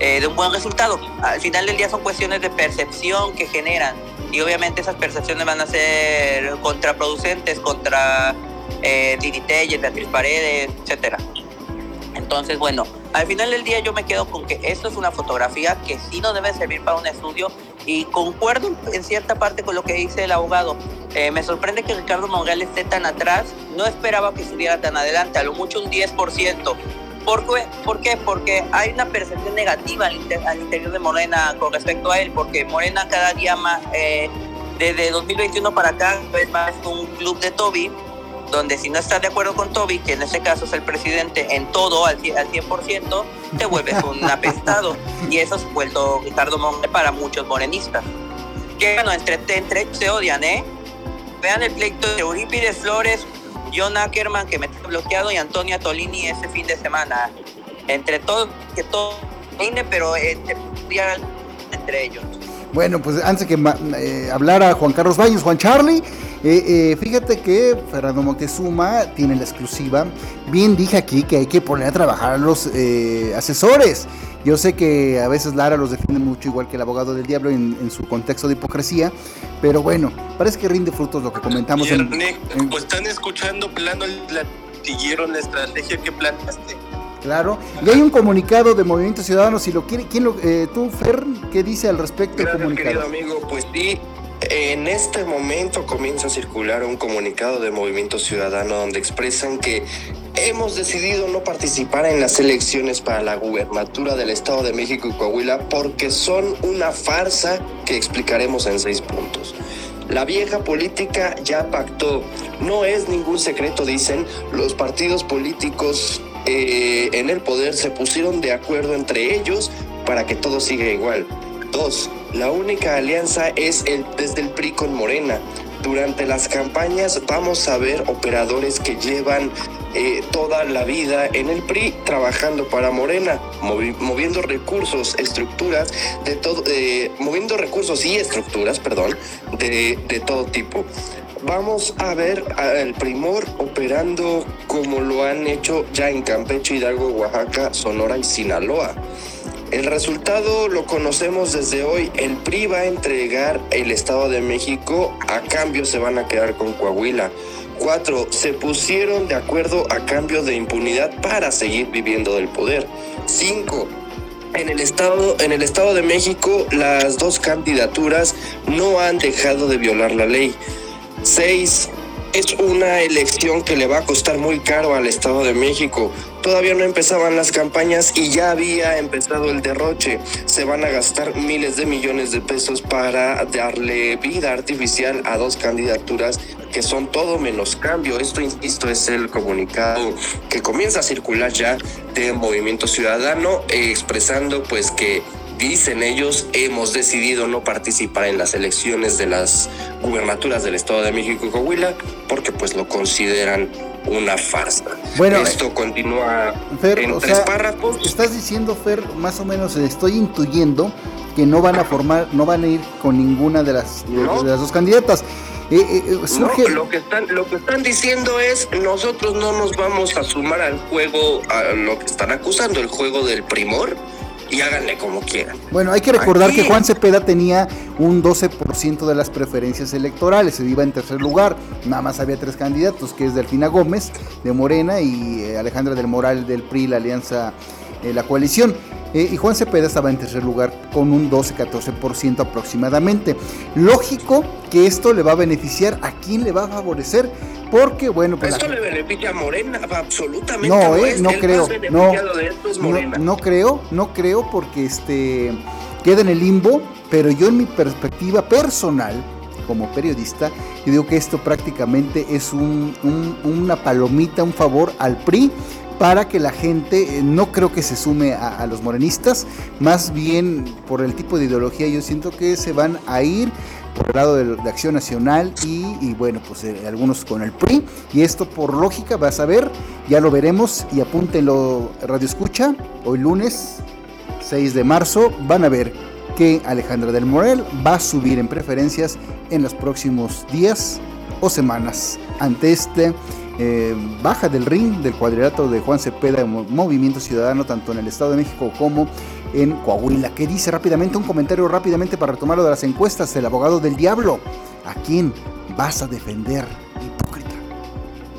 eh, de un buen resultado. Al final del día son cuestiones de percepción que generan y obviamente esas percepciones van a ser contraproducentes contra eh, Tini Beatriz Paredes, etcétera. Entonces, bueno, al final del día yo me quedo con que esto es una fotografía que sí nos debe servir para un estudio y concuerdo en cierta parte con lo que dice el abogado. Eh, me sorprende que Ricardo Mongal esté tan atrás, no esperaba que estuviera tan adelante, a lo mucho un 10%. ¿Por qué? ¿Por qué? Porque hay una percepción negativa al, interior de Morena con respecto a él, porque Morena cada día más, eh, desde 2021 para acá, es más un club de Toby, donde si no estás de acuerdo con Toby, que en este caso es el presidente en todo al, al 100%, te vuelves un apestado. Y eso es vuelto Ricardo Monge para muchos morenistas. Que bueno, entre, entre se odian, ¿eh? Vean el pleito de Eurípides Flores John Ackerman que me está bloqueado y Antonia Tolini ese fin de semana. Entre todos, que todo pero entre, entre ellos. Bueno, pues antes que eh, hablara Juan Carlos Baños, Juan Charlie, eh, eh, fíjate que Fernando Montezuma tiene la exclusiva. Bien dije aquí que hay que poner a trabajar a los asesores. Yo sé que a veces Lara los defiende mucho, igual que el abogado del diablo, en, su contexto de hipocresía, pero bueno, parece que rinde frutos lo que comentamos. en, pues están escuchando plano siguieron la estrategia que planteaste. Claro, y hay un comunicado de Movimiento Ciudadano, si lo quiere, ¿quién lo, eh, tú, Fer, qué dice al respecto el comunicado? querido amigo, pues sí, en este momento comienza a circular un comunicado de Movimiento Ciudadano donde expresan que hemos decidido no participar en las elecciones para la gubernatura del Estado de México y Coahuila porque son una farsa que explicaremos en seis puntos. La vieja política ya pactó. No es ningún secreto, dicen, los partidos políticos eh, en el poder se pusieron de acuerdo entre ellos para que todo siga igual. Dos, la única alianza es el, desde el PRI con Morena. Durante las campañas vamos a ver operadores que llevan eh, toda la vida en el PRI trabajando para Morena, moviendo recursos, estructuras de todo, eh, moviendo recursos y estructuras, perdón, de, de todo tipo. Vamos a ver al Primor operando como lo han hecho ya en Campeche, Hidalgo, Oaxaca, Sonora y Sinaloa. El resultado lo conocemos desde hoy. El PRI va a entregar el Estado de México, a cambio se van a quedar con Coahuila. Cuatro, se pusieron de acuerdo a cambio de impunidad para seguir viviendo del poder. Cinco, en el estado, en el estado de México, las dos candidaturas no han dejado de violar la ley. Seis, es una elección que le va a costar muy caro al Estado de México. Todavía no empezaban las campañas y ya había empezado el derroche. Se van a gastar miles de millones de pesos para darle vida artificial a dos candidaturas que son todo menos cambio. Esto, insisto, es el comunicado que comienza a circular ya de Movimiento Ciudadano, eh, expresando pues que dicen ellos, hemos decidido no participar en las elecciones de las gubernaturas del Estado de México y Coahuila porque pues lo consideran una farsa. Bueno, esto eh, continúa Fer, en tres sea, párrafos. Estás diciendo, Fer, más o menos, estoy intuyendo que no van a formar, no van a ir con ninguna de las, No. de las dos candidatas. Eh, eh, eh, surge, No, lo que están, lo que están diciendo es nosotros no nos vamos a sumar al juego, a lo que están acusando, el juego del primor, y háganle como quieran. Bueno, hay que recordar Aquí- que Juan Cepeda tenía un 12% de las preferencias electorales, se iba en tercer lugar, nada más había tres candidatos, que es Delfina Gómez de Morena y eh, Alejandra del Moral del PRI, la alianza, eh, la coalición. Eh, y Juan Cepeda estaba en tercer lugar con un 12-14% aproximadamente. Lógico que esto le va a beneficiar, ¿a quién le va a favorecer? Porque, bueno, pues... la Esto le beneficia a Morena, absolutamente. No, eh, no El creo, no, Morena. no creo, no creo porque este queda en el limbo, pero yo en mi perspectiva personal, como periodista, yo digo que esto prácticamente es un- un- una palomita, un favor al PRI para que la gente eh, no creo que se sume a, los morenistas, más bien por el tipo de ideología yo siento que se van a ir por el lado de, Acción Nacional y, y bueno, pues eh, algunos con el PRI. Y esto por lógica vas a ver, ya lo veremos y apúntenlo Radio Escucha, hoy lunes 6 de marzo, van a ver que Alejandra del Morel va a subir en preferencias en los próximos días o semanas ante este eh, baja del ring del cuadrilátero de Juan Cepeda Mo- Movimiento Ciudadano, tanto en el Estado de México como en Coahuila. ¿Qué dice rápidamente? Un comentario rápidamente para retomar lo de las encuestas. El abogado del diablo. ¿A quién vas a defender? Hipócrita.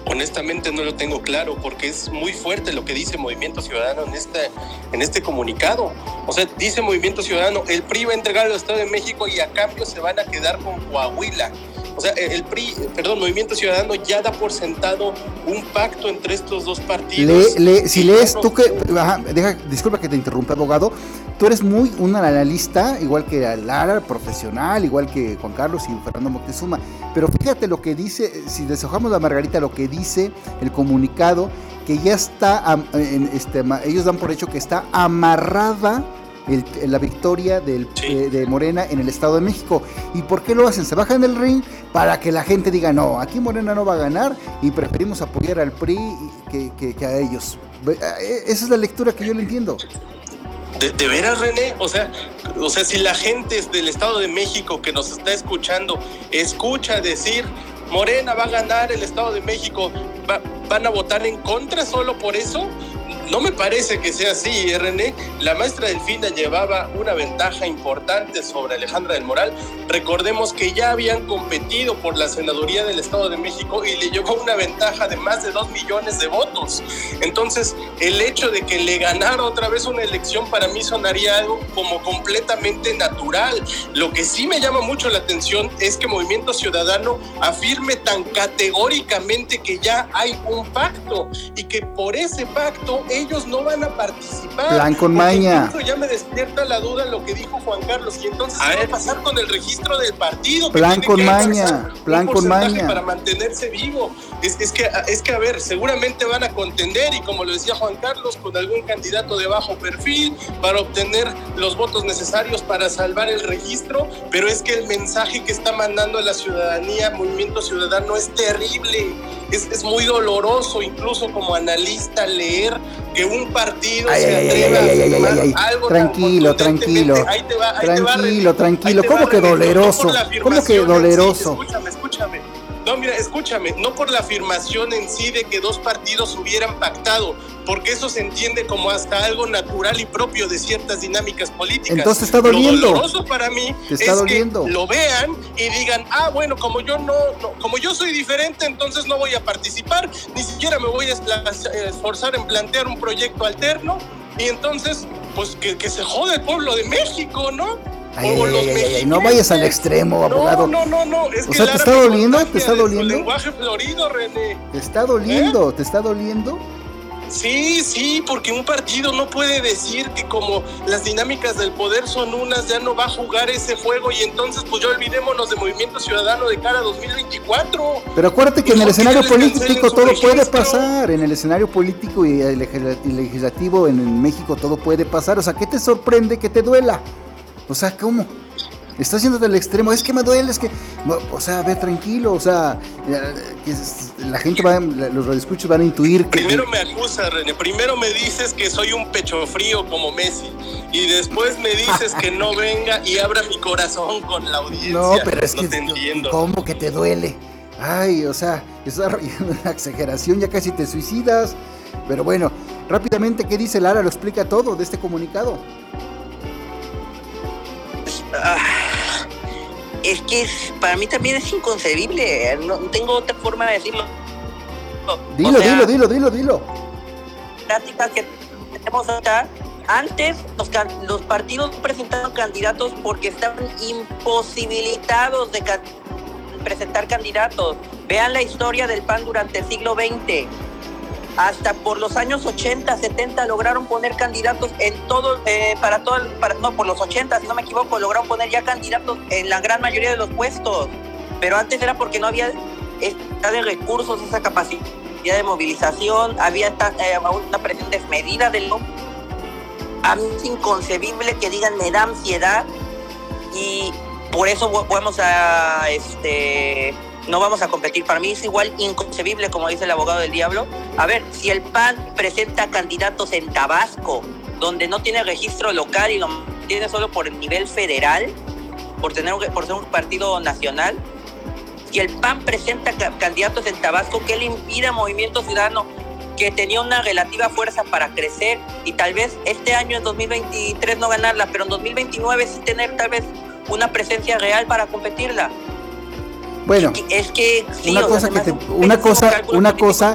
Honestamente no lo tengo claro porque es muy fuerte lo que dice Movimiento Ciudadano en este, en este comunicado. O sea, dice Movimiento Ciudadano, el PRI va a entregar al Estado de México y a cambio se van a quedar con Coahuila. O sea, el PRI, perdón, Movimiento Ciudadano ya da por sentado un pacto entre estos dos partidos. Le, le- si lees, tú que, ajá, deja, disculpa que te interrumpa, abogado, tú eres muy un analista, igual que Lara, profesional, igual que Juan Carlos y Fernando Moctezuma, pero fíjate lo que dice, si deshojamos la margarita, lo que dice el comunicado, que ya está, este, ellos dan por hecho que está amarrada el- la victoria del, Sí. eh, de Morena en el Estado de México. ¿Y por qué lo hacen? Se bajan del ring para que la gente diga, no, aquí Morena no va a ganar y preferimos apoyar al PRI que, que- que a ellos. Ve- eh, Esa es la lectura que yo le entiendo. ¿De, de veras, René? O sea, o sea, si la gente del Estado de México que nos está escuchando escucha decir Morena va a ganar el Estado de México, va- van a votar en contra solo por eso. No me parece que sea así, ¿eh, René. La maestra Delfina llevaba una ventaja importante sobre Alejandra del Moral. Recordemos que ya habían competido por la senaduría del Estado de México y le llevó una ventaja de más de dos millones de votos. Entonces, el hecho de que le ganara otra vez una elección para mí sonaría algo como completamente natural. Lo que sí me llama mucho la atención es que Movimiento Ciudadano afirme tan categóricamente que ya hay un pacto y que por ese pacto ellos no van a participar. Plan con maña. ya me despierta la duda lo que dijo Juan Carlos y entonces A ¿qué va a pasar con el registro del partido? Plan con maña, plan con maña. para mantenerse vivo. Es, es que, es que, a ver, seguramente van a contender y como lo decía Juan Carlos, con algún candidato de bajo perfil para obtener los votos necesarios para salvar el registro, pero es que el mensaje que está mandando a la ciudadanía, Movimiento Ciudadano, es terrible. Es, es muy doloroso, incluso como analista, leer que un partido Ay, se atreva ay, ay, a algo Tranquilo, tranquilo. Ahí te va, ahí te va, Tranquilo, tranquilo. ¿Cómo que no doleroso? ¿Cómo que sí, doleroso? escúchame, escúchame. No, mira, escúchame, no por la afirmación en sí de que dos partidos hubieran pactado, porque eso se entiende como hasta algo natural y propio de ciertas dinámicas políticas. Entonces está doliendo. Lo doloroso para mí es que lo vean y digan, ah, bueno, como yo no, como yo soy diferente, entonces no voy a participar, ni siquiera me voy a esforzar en plantear un proyecto alterno, y entonces, pues que, que se jode el pueblo de México, ¿no? No vayas al extremo, abogado. No, no, no, o sea, ¿te está doliendo? ¿Te está doliendo? lenguaje florido, René. ¿Te está doliendo? ¿Eh? ¿Te está doliendo? Sí, sí, porque un partido no puede decir que como las dinámicas del poder son unas, ya no va a jugar ese juego y entonces pues ya olvidémonos de Movimiento Ciudadano de cara a 2024. Pero acuérdate que en el escenario político todo puede pasar, en el escenario político y legislativo en México todo puede pasar, o sea, ¿qué te sorprende que te duela? O sea, ¿cómo? Estás yendo del extremo, es que me duele, es que, o sea, ve tranquilo, o sea, la gente va, los radioescuchos van a intuir que... Primero me acusa, René, primero me dices que soy un pecho frío como Messi, y después me dices que no venga y abra mi corazón con la audiencia. No, pero es que, te entiendo. ¿cómo que te duele? Ay, o sea, estás una exageración, ya casi te suicidas. Pero bueno, rápidamente, ¿qué dice Lara? Lo explica todo de este comunicado. Ah, es que para mí también es inconcebible. No, tengo otra forma de decirlo. Dilo, dilo, dilo, dilo, dilo. Prácticas que tenemos acá. Antes los, los partidos presentaron candidatos porque estaban imposibilitados de presentar candidatos. Vean la historia del PAN durante el siglo XX hasta por los años 80, 70 lograron poner candidatos en todo, eh, para todo, no, por los 80, si no me equivoco, lograron poner ya candidatos en la gran mayoría de los puestos. Pero antes era porque no había esta de recursos, esa capacidad de movilización, había esta, eh, una presión desmedida del A mí es inconcebible que digan me da ansiedad y por eso vamos a este no vamos a competir. Para mí es igual inconcebible, como dice el abogado del diablo. A ver, si el PAN presenta candidatos en Tabasco, donde no tiene registro local y lo tiene solo por el nivel federal, por, tener, por ser un partido nacional, si el PAN presenta candidatos en Tabasco, ¿qué le impide a Movimiento Ciudadano que tenía una relativa fuerza para crecer y tal vez este año en 2023 no ganarla, pero en 2029 sí tener tal vez una presencia real para competirla? Bueno, es que una cosa que te, una cosa, una cosa,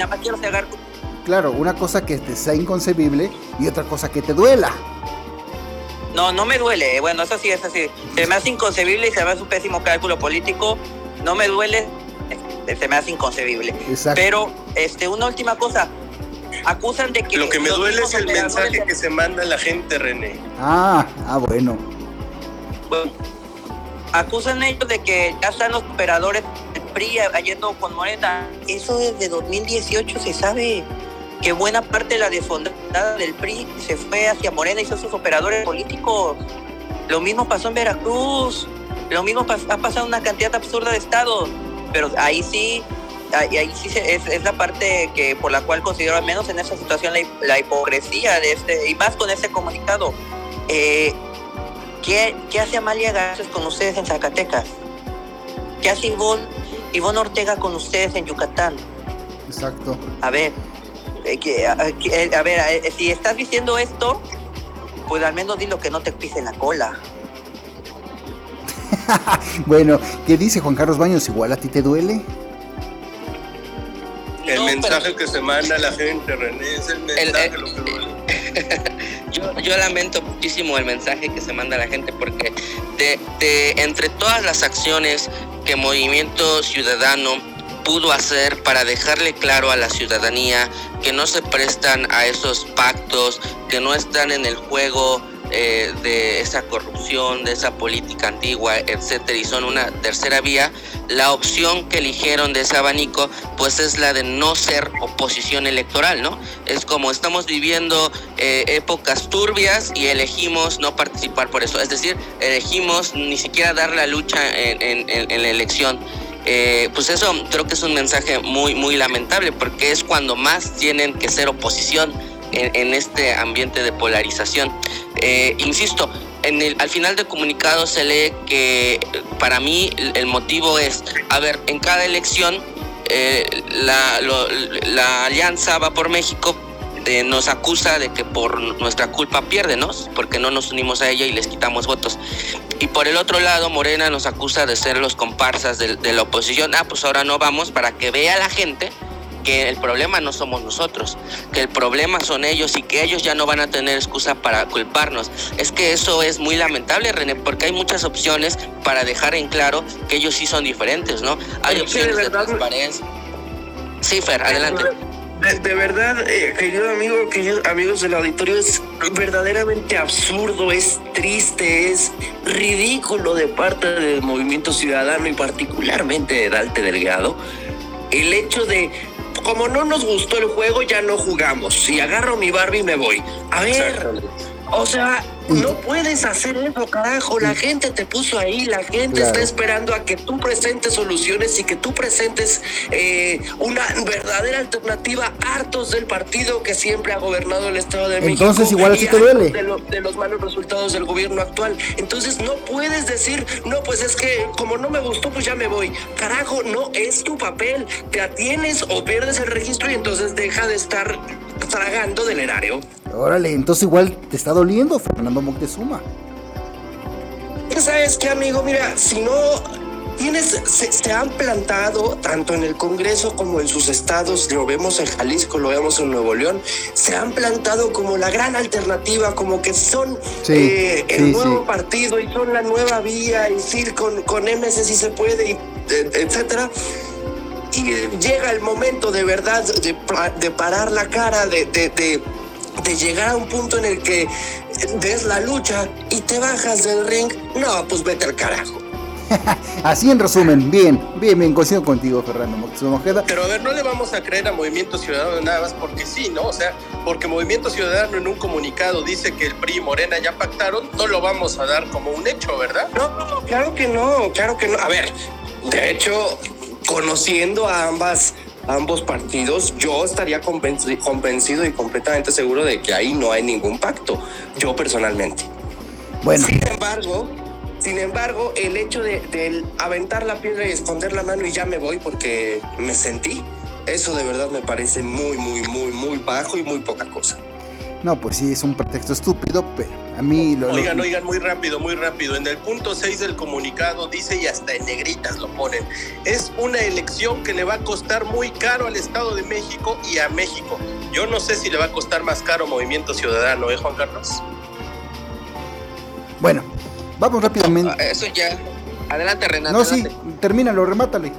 claro, una cosa que te sea inconcebible y otra cosa que te duela. No, no me duele. Bueno, eso sí es así. Se me hace inconcebible y se me hace un pésimo cálculo político. No me duele, se me hace inconcebible. Exacto. Pero, este, una última cosa. Acusan de que. Lo que me duele es el mensaje que se manda a la gente, René. Ah, ah, bueno. Bueno acusan ellos de que ya están los operadores del PRI yendo con Morena. Eso desde 2018 se sabe que buena parte de la desfondada del PRI se fue hacia Morena y son sus operadores políticos. Lo mismo pasó en Veracruz, lo mismo ha pasado una cantidad absurda de estados, pero ahí sí, ahí, sí es, la parte que por la cual considero al menos en esa situación la, hipocresía de este, y más con ese comunicado. Eh, ¿Qué, hace Amalia Garces con ustedes en Zacatecas? ¿Qué hace Ivonne, Ortega con ustedes en Yucatán? Exacto. A ver, eh, eh, a, ver, eh, si estás diciendo esto, pues al menos di lo que no te pise la cola. bueno, ¿qué dice Juan Carlos Baños? ¿Igual a ti te duele? El mensaje que se manda a la gente, René, es el mensaje lo que duele. yo, lamento muchísimo el mensaje que se manda a la gente porque de, entre todas las acciones que Movimiento Ciudadano pudo hacer para dejarle claro a la ciudadanía que no se prestan a esos pactos, que no están en el juego eh, de esa corrupción, de esa política antigua, etcétera, y son una tercera vía, la opción que eligieron de ese abanico, pues es la de no ser oposición electoral, ¿no? Es como estamos viviendo eh, épocas turbias y elegimos no participar por eso, es decir, elegimos ni siquiera dar la lucha en, la elección. Eh, pues eso creo que es un mensaje muy, muy lamentable porque es cuando más tienen que ser oposición en, este ambiente de polarización. Eh, insisto, en el, al final del comunicado se lee que para mí el motivo es, a ver, en cada elección eh, la, la alianza va por México nos acusa de que por nuestra culpa pierde, ¿no? Porque no nos unimos a ella y les quitamos votos. Y por el otro lado, Morena nos acusa de ser los comparsas de, de la oposición. Ah, pues ahora no vamos para que vea la gente que el problema no somos nosotros, que el problema son ellos y que ellos ya no van a tener excusa para culparnos. Es que eso es muy lamentable, René, porque hay muchas opciones para dejar en claro que ellos sí son diferentes, ¿no? Hay opciones de, transparencia. Sí, Fer, adelante. De, verdad, eh, querido amigo, queridos amigos del auditorio, es verdaderamente absurdo, es triste, es ridículo de parte del movimiento ciudadano y particularmente de Dalte Delgado el hecho de como no nos gustó el juego, ya no jugamos. Si agarro mi Barbie, me voy. A ver, o sea, no puedes hacer eso, carajo. La gente te puso ahí, la gente está esperando a que tú presentes soluciones y que tú presentes eh, una verdadera alternativa hartos del partido que siempre ha gobernado el Estado de México. Entonces igual así te duele. De, los malos resultados del gobierno actual. Entonces no puedes decir, no, pues es que como no me gustó, pues ya me voy. Carajo, no es tu papel. Te atienes o pierdes el registro y entonces deja de estar tragando del erario. Órale, entonces igual te está doliendo, Fernando Moctezuma. ¿Sabes qué, amigo? Mira, si no tienes, se, han plantado tanto en el Congreso como en sus estados, lo vemos en Jalisco, lo vemos en Nuevo León, se han plantado como la gran alternativa, como que son eh, el nuevo partido y son la nueva vía, y sí, con, con MS si se puede, y, eh, etcétera y llega el momento de verdad de, parar la cara, de, de, de, llegar a un punto en el que ves la lucha y te bajas del ring, no, pues vete al carajo. Así en resumen, bien, bien, bien, coincido contigo, Fernando Pero a ver, no le vamos a creer a Movimiento Ciudadano nada más porque sí, ¿no? O sea, porque Movimiento Ciudadano en un comunicado dice que el PRI y Morena ya pactaron, no lo vamos a dar como un hecho, ¿verdad? No, claro que no, claro que no. A ver, de hecho, conociendo a ambas ambos partidos, yo estaría convencido y completamente seguro de que ahí no hay ningún pacto, yo personalmente. Bueno. Sin embargo, sin embargo, el hecho de, de, aventar la piedra y esconder la mano y ya me voy porque me sentí, eso de verdad me parece muy, muy, muy, muy bajo y muy poca cosa. No, pues sí, es un pretexto estúpido, pero a mí lo... Oigan, oigan, muy rápido, muy rápido. En el punto 6 del comunicado dice, y hasta en negritas lo ponen, es una elección que le va a costar muy caro al Estado de México y a México. Yo no sé si le va a costar más caro Movimiento Ciudadano, ¿eh, Juan Carlos? Bueno, vamos rápidamente. Ah, eso ya. Adelante, Renato. No, sí, termínalo, remátale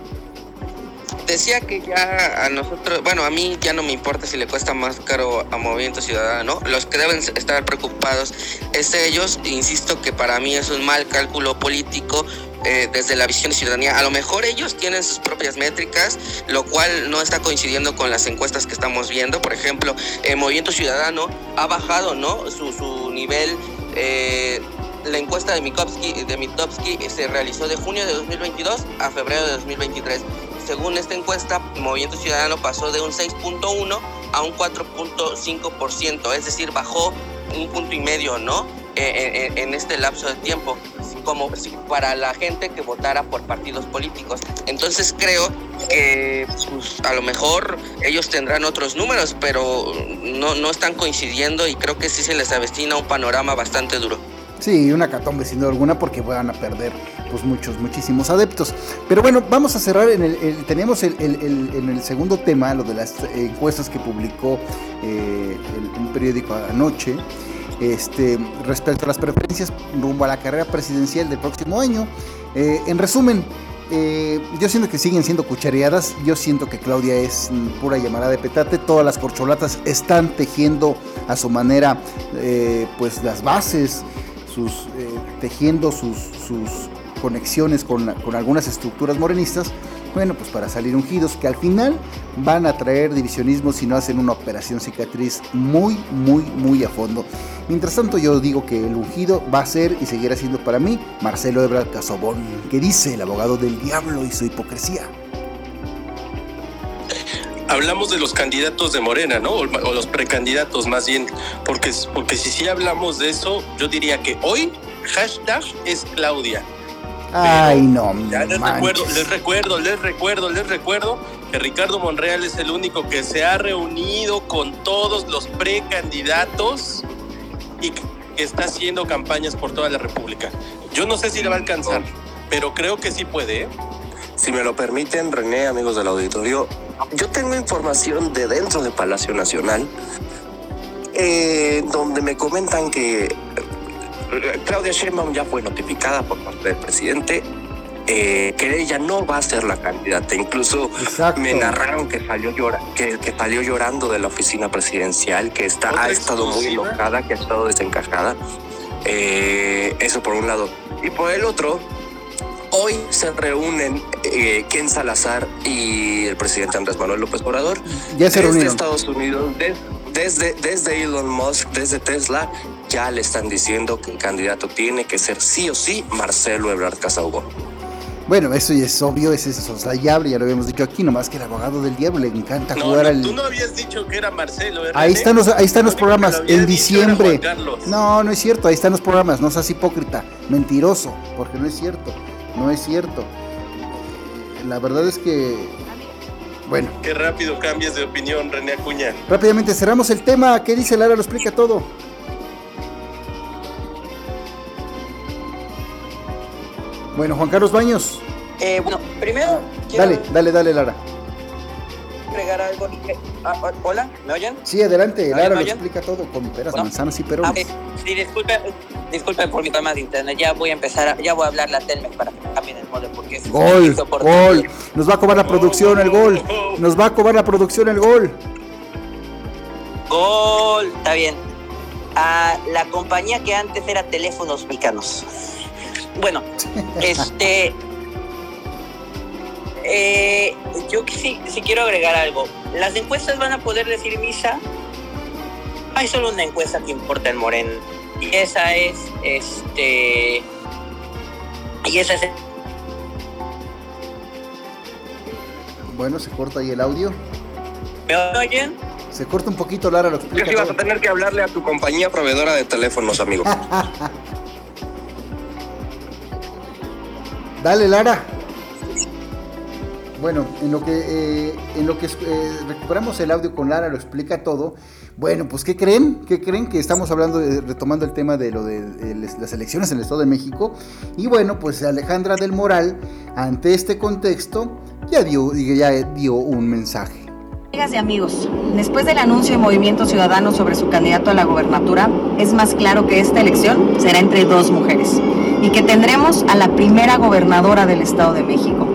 decía que ya a nosotros, bueno, a mí ya no me importa si le cuesta más caro a Movimiento Ciudadano. Los que deben estar preocupados es ellos. Insisto que para mí es un mal cálculo político eh, desde la visión de ciudadanía. A lo mejor ellos tienen sus propias métricas, lo cual no está coincidiendo con las encuestas que estamos viendo. Por ejemplo, el Movimiento Ciudadano ha bajado ¿no? su, su nivel. Eh, la encuesta de Mitofsky, de Mitofsky se realizó de junio de 2022 a febrero de 2023 según esta encuesta, Movimiento Ciudadano pasó de un 6.1 a un 4.5%, es decir, bajó un punto y medio, ¿no? Eh, en, este lapso de tiempo, como para la gente que votara por partidos políticos. Entonces creo que pues, a lo mejor ellos tendrán otros números, pero no, no están coincidiendo y creo que sí se les avestina un panorama bastante duro. Sí, una catombe sin duda alguna porque van a perder pues muchos, muchísimos adeptos. Pero bueno, vamos a cerrar en el, tenemos el, en el segundo tema, lo de las encuestas que publicó eh, un periódico anoche. Este, respecto a las preferencias rumbo a la carrera presidencial del próximo año. Eh, en resumen, eh, yo siento que siguen siendo cuchareadas. Yo siento que Claudia es pura llamada de petate. Todas las corcholatas están tejiendo a su manera, pues las bases, sus tejiendo sus, sus conexiones con, algunas estructuras morenistas, bueno, pues para salir ungidos, que al final van a traer divisionismo si no hacen una operación cicatriz muy, muy, muy a fondo. Mientras tanto, yo digo que el ungido va a ser y seguirá siendo para mí Marcelo Ebrard Casobón, que dice el abogado del diablo y su hipocresía. Hablamos de los candidatos de Morena, ¿no? O, los precandidatos más bien, porque, porque si sí hablamos de eso, yo diría que hoy hashtag es Claudia Ay, no, ya les recuerdo, les recuerdo, les recuerdo, les recuerdo que Ricardo Monreal es el único que se ha reunido con todos los precandidatos y que está haciendo campañas por toda la República. Yo no sé si le va a alcanzar, pero creo que sí puede. ¿eh? Si me lo permiten, René, amigos del auditorio, yo tengo información de dentro de Palacio Nacional, eh, donde me comentan que eh, Claudia Sheinbaum ya fue notificada por parte del presidente eh, que ella no va a ser la candidata. Incluso Exacto. me narraron que salió, llora, que, que salió llorando de la oficina presidencial, que está, ¿Otra ha estado muy enojada, que ha estado desencajada. Eh, eso por un lado. Y por el otro, hoy se reúnen eh, Ken Salazar y el presidente Andrés Manuel López Obrador Ya se desde. Estados Unidos, de- desde, desde Elon Musk, desde Tesla, ya le están diciendo que el candidato tiene que ser sí o sí Marcelo Ebrard Casaubon. Bueno, eso ya es obvio, es soslayable, ya lo habíamos dicho aquí, nomás que el abogado del diablo le encanta No, jugar no, al... tú no habías dicho que era Marcelo. ¿eh, Ahí están los, ahí están los programas, en diciembre. No, no es cierto, ahí están los programas, no seas hipócrita, mentiroso, porque no es cierto, no es cierto. La verdad es que, bueno, Qué rápido cambias de opinión, René Acuña. rápidamente cerramos el tema, ¿qué dice Lara? Lo explica todo. Bueno, Juan Carlos Baños, Eh, bueno, primero quiero dale, dale, dale, Lara. Agregar algo. que- ah, ah, Hola, ¿me oyen? Sí, adelante, ¿Me Lara lo explica todo con peras, ¿No? manzanas y Ah, perones. ok. Sí, disculpen, disculpen por mi tema de internet. Ya voy a empezar, a- ya voy a hablar a Telmex para que cambien el modelo porque es Gol, gol, nos va a cobrar la producción el gol, nos va a cobrar la producción el gol. Gol, está bien. A la compañía que antes era Teléfonos Mexicanos. Bueno, este. Eh, yo sí, sí quiero agregar algo. Las encuestas van a poder decir misa. Hay solo una encuesta que importa en Moreno. Y esa es, este. Y esa es. Bueno, se corta ahí el audio. ¿Me oyen? Se corta un poquito, Lara lo Creo explica que ibas a tener que hablarle a tu compañía proveedora de teléfonos, amigo. Dale, Lara. Bueno, en lo que, eh, eh, recuperamos el audio con Lara, lo explica todo. Bueno, pues ¿qué creen? ¿Qué creen? Que estamos hablando, de- retomando el tema de lo de, les- las elecciones en el Estado de México. Y bueno, pues Alejandra del Moral, ante este contexto, ya dio, ya dio un mensaje. Amigas y amigos, después del anuncio de Movimiento Ciudadano sobre su candidato a la gobernatura, es más claro que esta elección será entre dos mujeres y que tendremos a la primera gobernadora del Estado de México.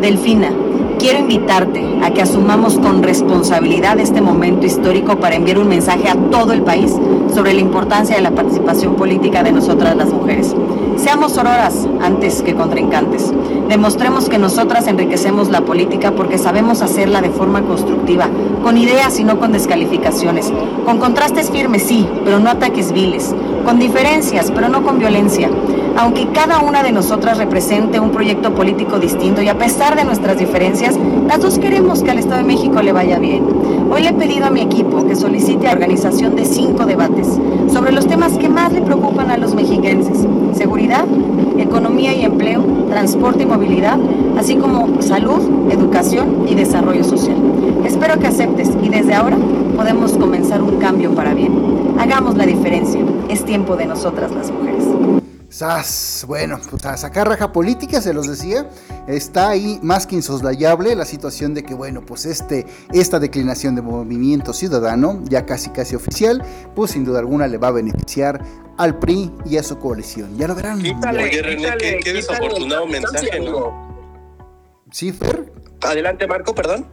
Delfina, quiero invitarte a que asumamos con responsabilidad este momento histórico para enviar un mensaje a todo el país sobre la importancia de la participación política de nosotras las mujeres. Seamos sororas antes que contrincantes. Demostremos que nosotras enriquecemos la política porque sabemos hacerla de forma constructiva, con ideas y no con descalificaciones, con contrastes firmes sí, pero no ataques viles, con diferencias, pero no con violencia. Aunque cada una de nosotras represente un proyecto político distinto y a pesar de nuestras diferencias, las dos queremos que al Estado de México le vaya bien. Hoy le he pedido a mi equipo que solicite la organización de cinco debates sobre los temas que más le preocupan a los mexiquenses. Seguridad, economía y empleo, transporte y movilidad, así como salud, educación y desarrollo social. Espero que aceptes y desde ahora podemos comenzar un cambio para bien. Hagamos la diferencia. Es tiempo de nosotras las mujeres. Sas, bueno, pues a sacar raja política, se los decía, está ahí más que insoslayable la situación de que, bueno, pues este, esta declinación de movimiento ciudadano, ya casi casi oficial, pues sin duda alguna le va a beneficiar al PRI y a su coalición. Ya lo verán. Quítale, Oye, René, quítale, qué- qué quítale desafortunado mensaje, ¿no? ¿Sí, Fer? Adelante, Marco, perdón.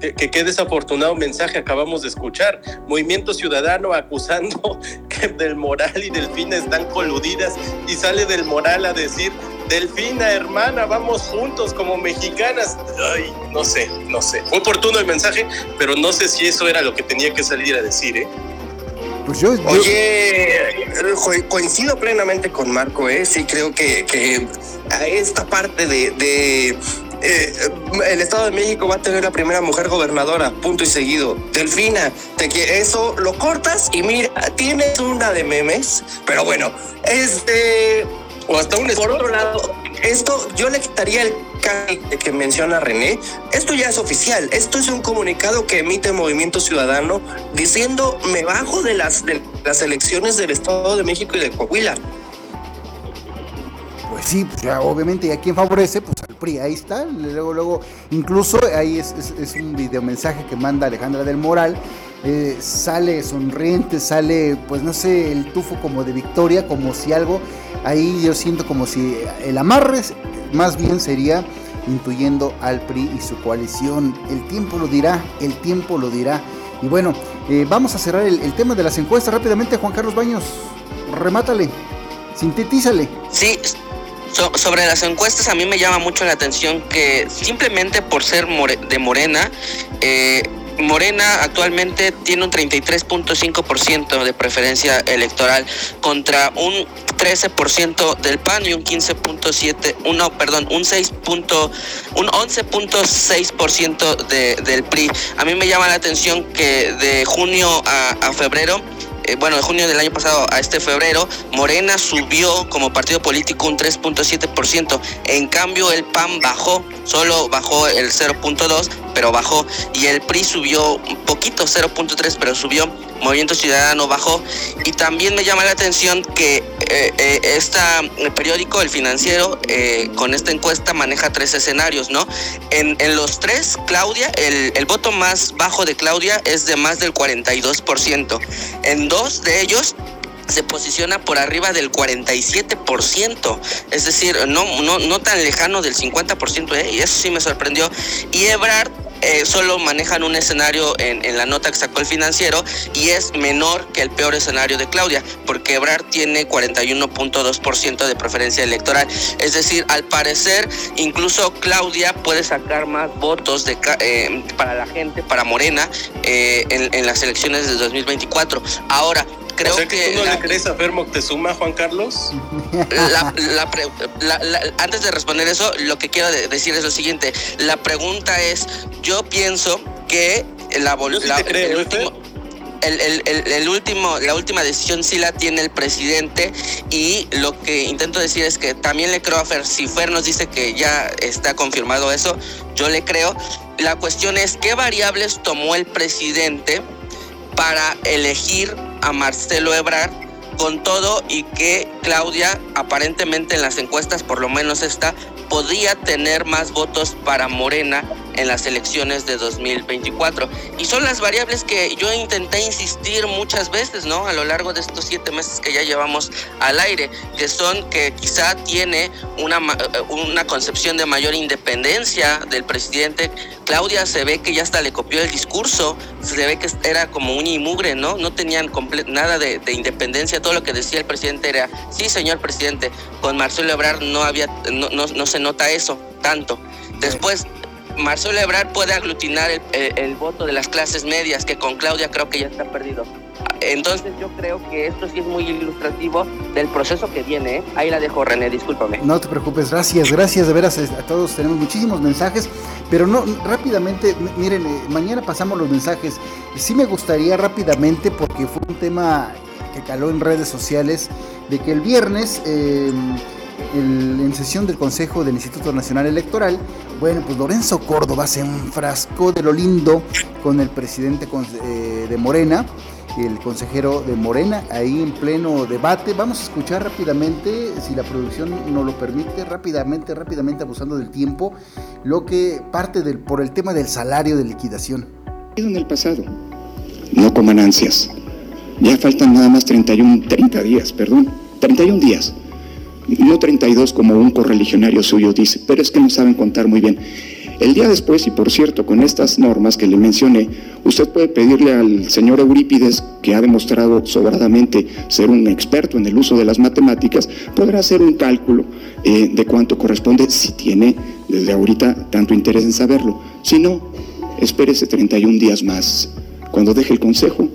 Que, que qué desafortunado mensaje acabamos de escuchar. Movimiento Ciudadano acusando que Del Moral y Delfina están coludidas y sale Del Moral a decir, Delfina, hermana, vamos juntos como mexicanas. Ay, no sé, no sé. Fue oportuno el mensaje, pero no sé si eso era lo que tenía que salir a decir, ¿eh? Pues yo, yo- Oye, eh, co- coincido plenamente con Marco, ¿eh? Sí, creo que, que a esta parte de, de, eh, el Estado de México va a tener la primera mujer gobernadora, punto y seguido. Delfina, te qui- eso lo cortas y mira, tienes una de memes, pero bueno, este, O hasta un Por otro lado, esto yo le quitaría el que menciona René. Esto ya es oficial. Esto es un comunicado que emite Movimiento Ciudadano diciendo me bajo de las, de las elecciones del Estado de México y de Coahuila. Pues sí, pues ya obviamente, ¿y a quién favorece? Pues al PRI, ahí está. Luego, luego, incluso ahí es, es, es un videomensaje que manda Alejandra del Moral. Eh, sale sonriente, sale, pues no sé, el tufo como de victoria, como si algo, ahí yo siento como si el amarre más bien sería intuyendo al PRI y su coalición. El tiempo lo dirá, el tiempo lo dirá. Y bueno, eh, vamos a cerrar el, el, tema de las encuestas rápidamente, Juan Carlos Baños. Remátale, sintetízale. Sí, so, sobre las encuestas a mí me llama mucho la atención que simplemente por ser de Morena, eh, Morena actualmente tiene un 33.5% de preferencia electoral contra un 13% del PAN y un 15.7, uno, perdón, un 6. un 11.6% de, del PRI. A mí me llama la atención que de junio a febrero eh, bueno, de junio del año pasado a este febrero, Morena subió como partido político un 3.7%. En cambio, el PAN bajó, solo bajó el 0.2, pero bajó. Y el PRI subió un poquito, 0.3, pero subió. Movimiento Ciudadano bajó. Y también me llama la atención que eh, eh, el periódico, el financiero, eh, con esta encuesta maneja tres escenarios, ¿no? En, en los tres, Claudia, el, el, voto más bajo de Claudia es de más del 42%. En dos de ellos se posiciona por arriba del 47%, es decir, no, no, no tan lejano del 50%, ¿eh? y eso sí me sorprendió. Y Ebrard eh, solo manejan un escenario en, la nota que sacó el financiero y es menor que el peor escenario de Claudia, porque Ebrard tiene 41.2% de preferencia electoral. Es decir, al parecer, incluso Claudia puede sacar más votos eh, para la gente, para Morena, eh, en, en, las elecciones de 2024. Ahora, creo o sea que, que tú no la, le crees a Fer Moctezuma, Juan Carlos. La, la, antes de responder eso, lo que quiero decir es lo siguiente. La pregunta es, yo pienso que la, sí creo, el último... El, el, el, el, último, la última decisión sí la tiene el presidente y lo que intento decir es que también le creo a Fer. Si Fer nos dice que ya está confirmado eso, yo le creo. La cuestión es qué variables tomó el presidente para elegir a Marcelo Ebrard con todo y que Claudia aparentemente en las encuestas, por lo menos esta, podría tener más votos para Morena en las elecciones de 2024. Y son las variables que yo intenté insistir muchas veces, ¿no? A lo largo de estos siete meses que ya llevamos al aire, que son que quizá tiene una, una concepción de mayor independencia del presidente. Claudia se ve que ya hasta le copió el discurso, se ve que era como un imugre, ¿no? No tenían nada de, de, independencia, todo lo que decía el presidente era, sí, señor presidente, con Marcelo Ebrard no había, no, no, no se nota eso tanto. Después, Marcelo Ebrard puede aglutinar el, el, el, voto de las clases medias, que con Claudia creo que ya está perdido. Entonces yo creo que esto sí es muy ilustrativo del proceso que viene. ¿eh? Ahí la dejo, René, discúlpame. No te preocupes, gracias, gracias de veras a todos. Tenemos muchísimos mensajes, pero no, rápidamente, miren, eh, mañana pasamos los mensajes. Sí me gustaría rápidamente, porque fue un tema que caló en redes sociales, de que el viernes... Eh, en sesión del Consejo del Instituto Nacional Electoral, bueno, pues Lorenzo Córdoba se enfrascó de lo lindo con el presidente eh, de Morena, el consejero de Morena, ahí en pleno debate. Vamos a escuchar rápidamente, si la producción nos lo permite, rápidamente, rápidamente, abusando del tiempo, lo que parte del, por el tema del salario de liquidación. En el pasado, no coman ansias. Ya faltan nada más 31, 30 días, perdón, 31 días no 32 como un correligionario suyo dice, pero es que no saben contar muy bien. El día después, y por cierto, con estas normas que le mencioné, usted puede pedirle al señor Eurípides, que ha demostrado sobradamente ser un experto en el uso de las matemáticas, podrá hacer un cálculo eh, de cuánto corresponde, si tiene desde ahorita tanto interés en saberlo. Si no, espérese 31 días más. Cuando deje el consejo,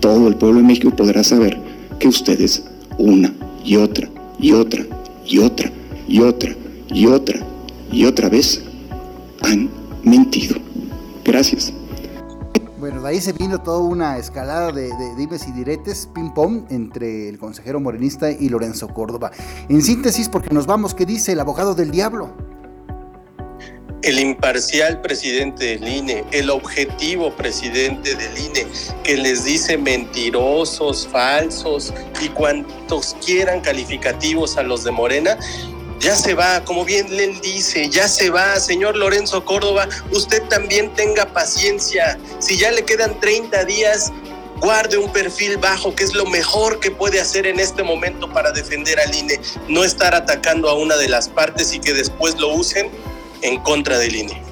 todo el pueblo de México podrá saber que ustedes, una y otra y otra, y otra, y otra, y otra, y otra vez han mentido. Gracias. Bueno, de ahí se vino toda una escalada de, dimes y diretes, ping-pong, entre el consejero morenista y Lorenzo Córdoba. En síntesis, porque nos vamos, ¿qué dice el abogado del diablo? El imparcial presidente del INE, el objetivo presidente del INE, que les dice mentirosos, falsos y cuantos quieran calificativos a los de Morena, ya se va, como bien él dice, ya se va, señor Lorenzo Córdoba, usted también tenga paciencia. Si ya le quedan 30 días, guarde un perfil bajo, que es lo mejor que puede hacer en este momento para defender al INE, no estar atacando a una de las partes y que después lo usen en contra del INE.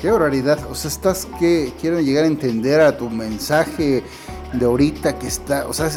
Qué barbaridad, o sea, estás que quiero llegar a entender a tu mensaje de ahorita que está, o sea,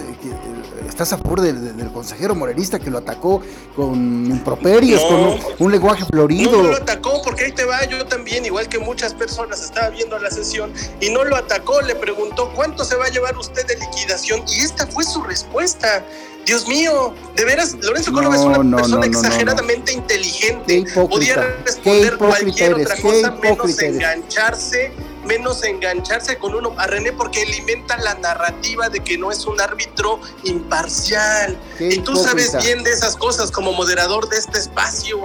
estás a favor del, consejero morenista que lo atacó con improperios, con un, lenguaje florido. No, no, lo atacó porque ahí te va, yo también, igual que muchas personas, estaba viendo la sesión y no lo atacó, le preguntó cuánto se va a llevar usted de liquidación y esta fue su respuesta. Dios mío, de veras, Lorenzo Córdoba es una persona exageradamente inteligente. Podía responder cualquier otra cosa menos engancharse menos engancharse con uno a René porque alimenta la narrativa de que no es un árbitro imparcial. y tú sabes bien de esas cosas como moderador de este espacio.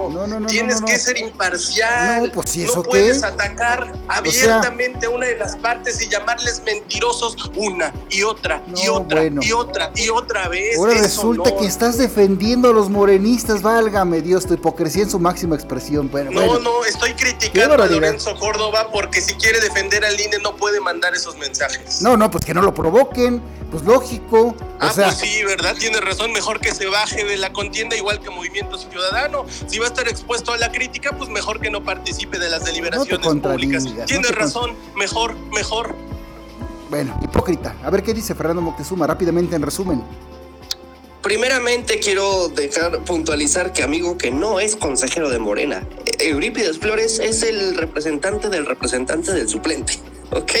Tienes que ser imparcial. no pues, puedes atacar abiertamente una de las partes y llamarles mentirosos una y otra y otra y otra y otra vez. Ahora resulta que estás defendiendo a los morenistas, válgame Dios, tu hipocresía en su máxima expresión. no, no, estoy criticando a Lorenzo Córdoba porque si quiere defender al INE no puede mandar esos mensajes. No, no, pues que no lo provoquen, pues lógico. Ah, pues sí, ¿verdad? Tiene razón, mejor que se baje de la contienda igual que Movimiento Ciudadano. Si va a estar expuesto a la crítica, pues mejor que no participe de las deliberaciones públicas. Tiene razón, mejor, mejor. Bueno, hipócrita. A ver qué dice Fernando Moctezuma rápidamente en resumen. Primeramente quiero dejar puntualizar que amigo que no es consejero de Morena. Eurípides Flores es el representante del representante del suplente. ¿ok?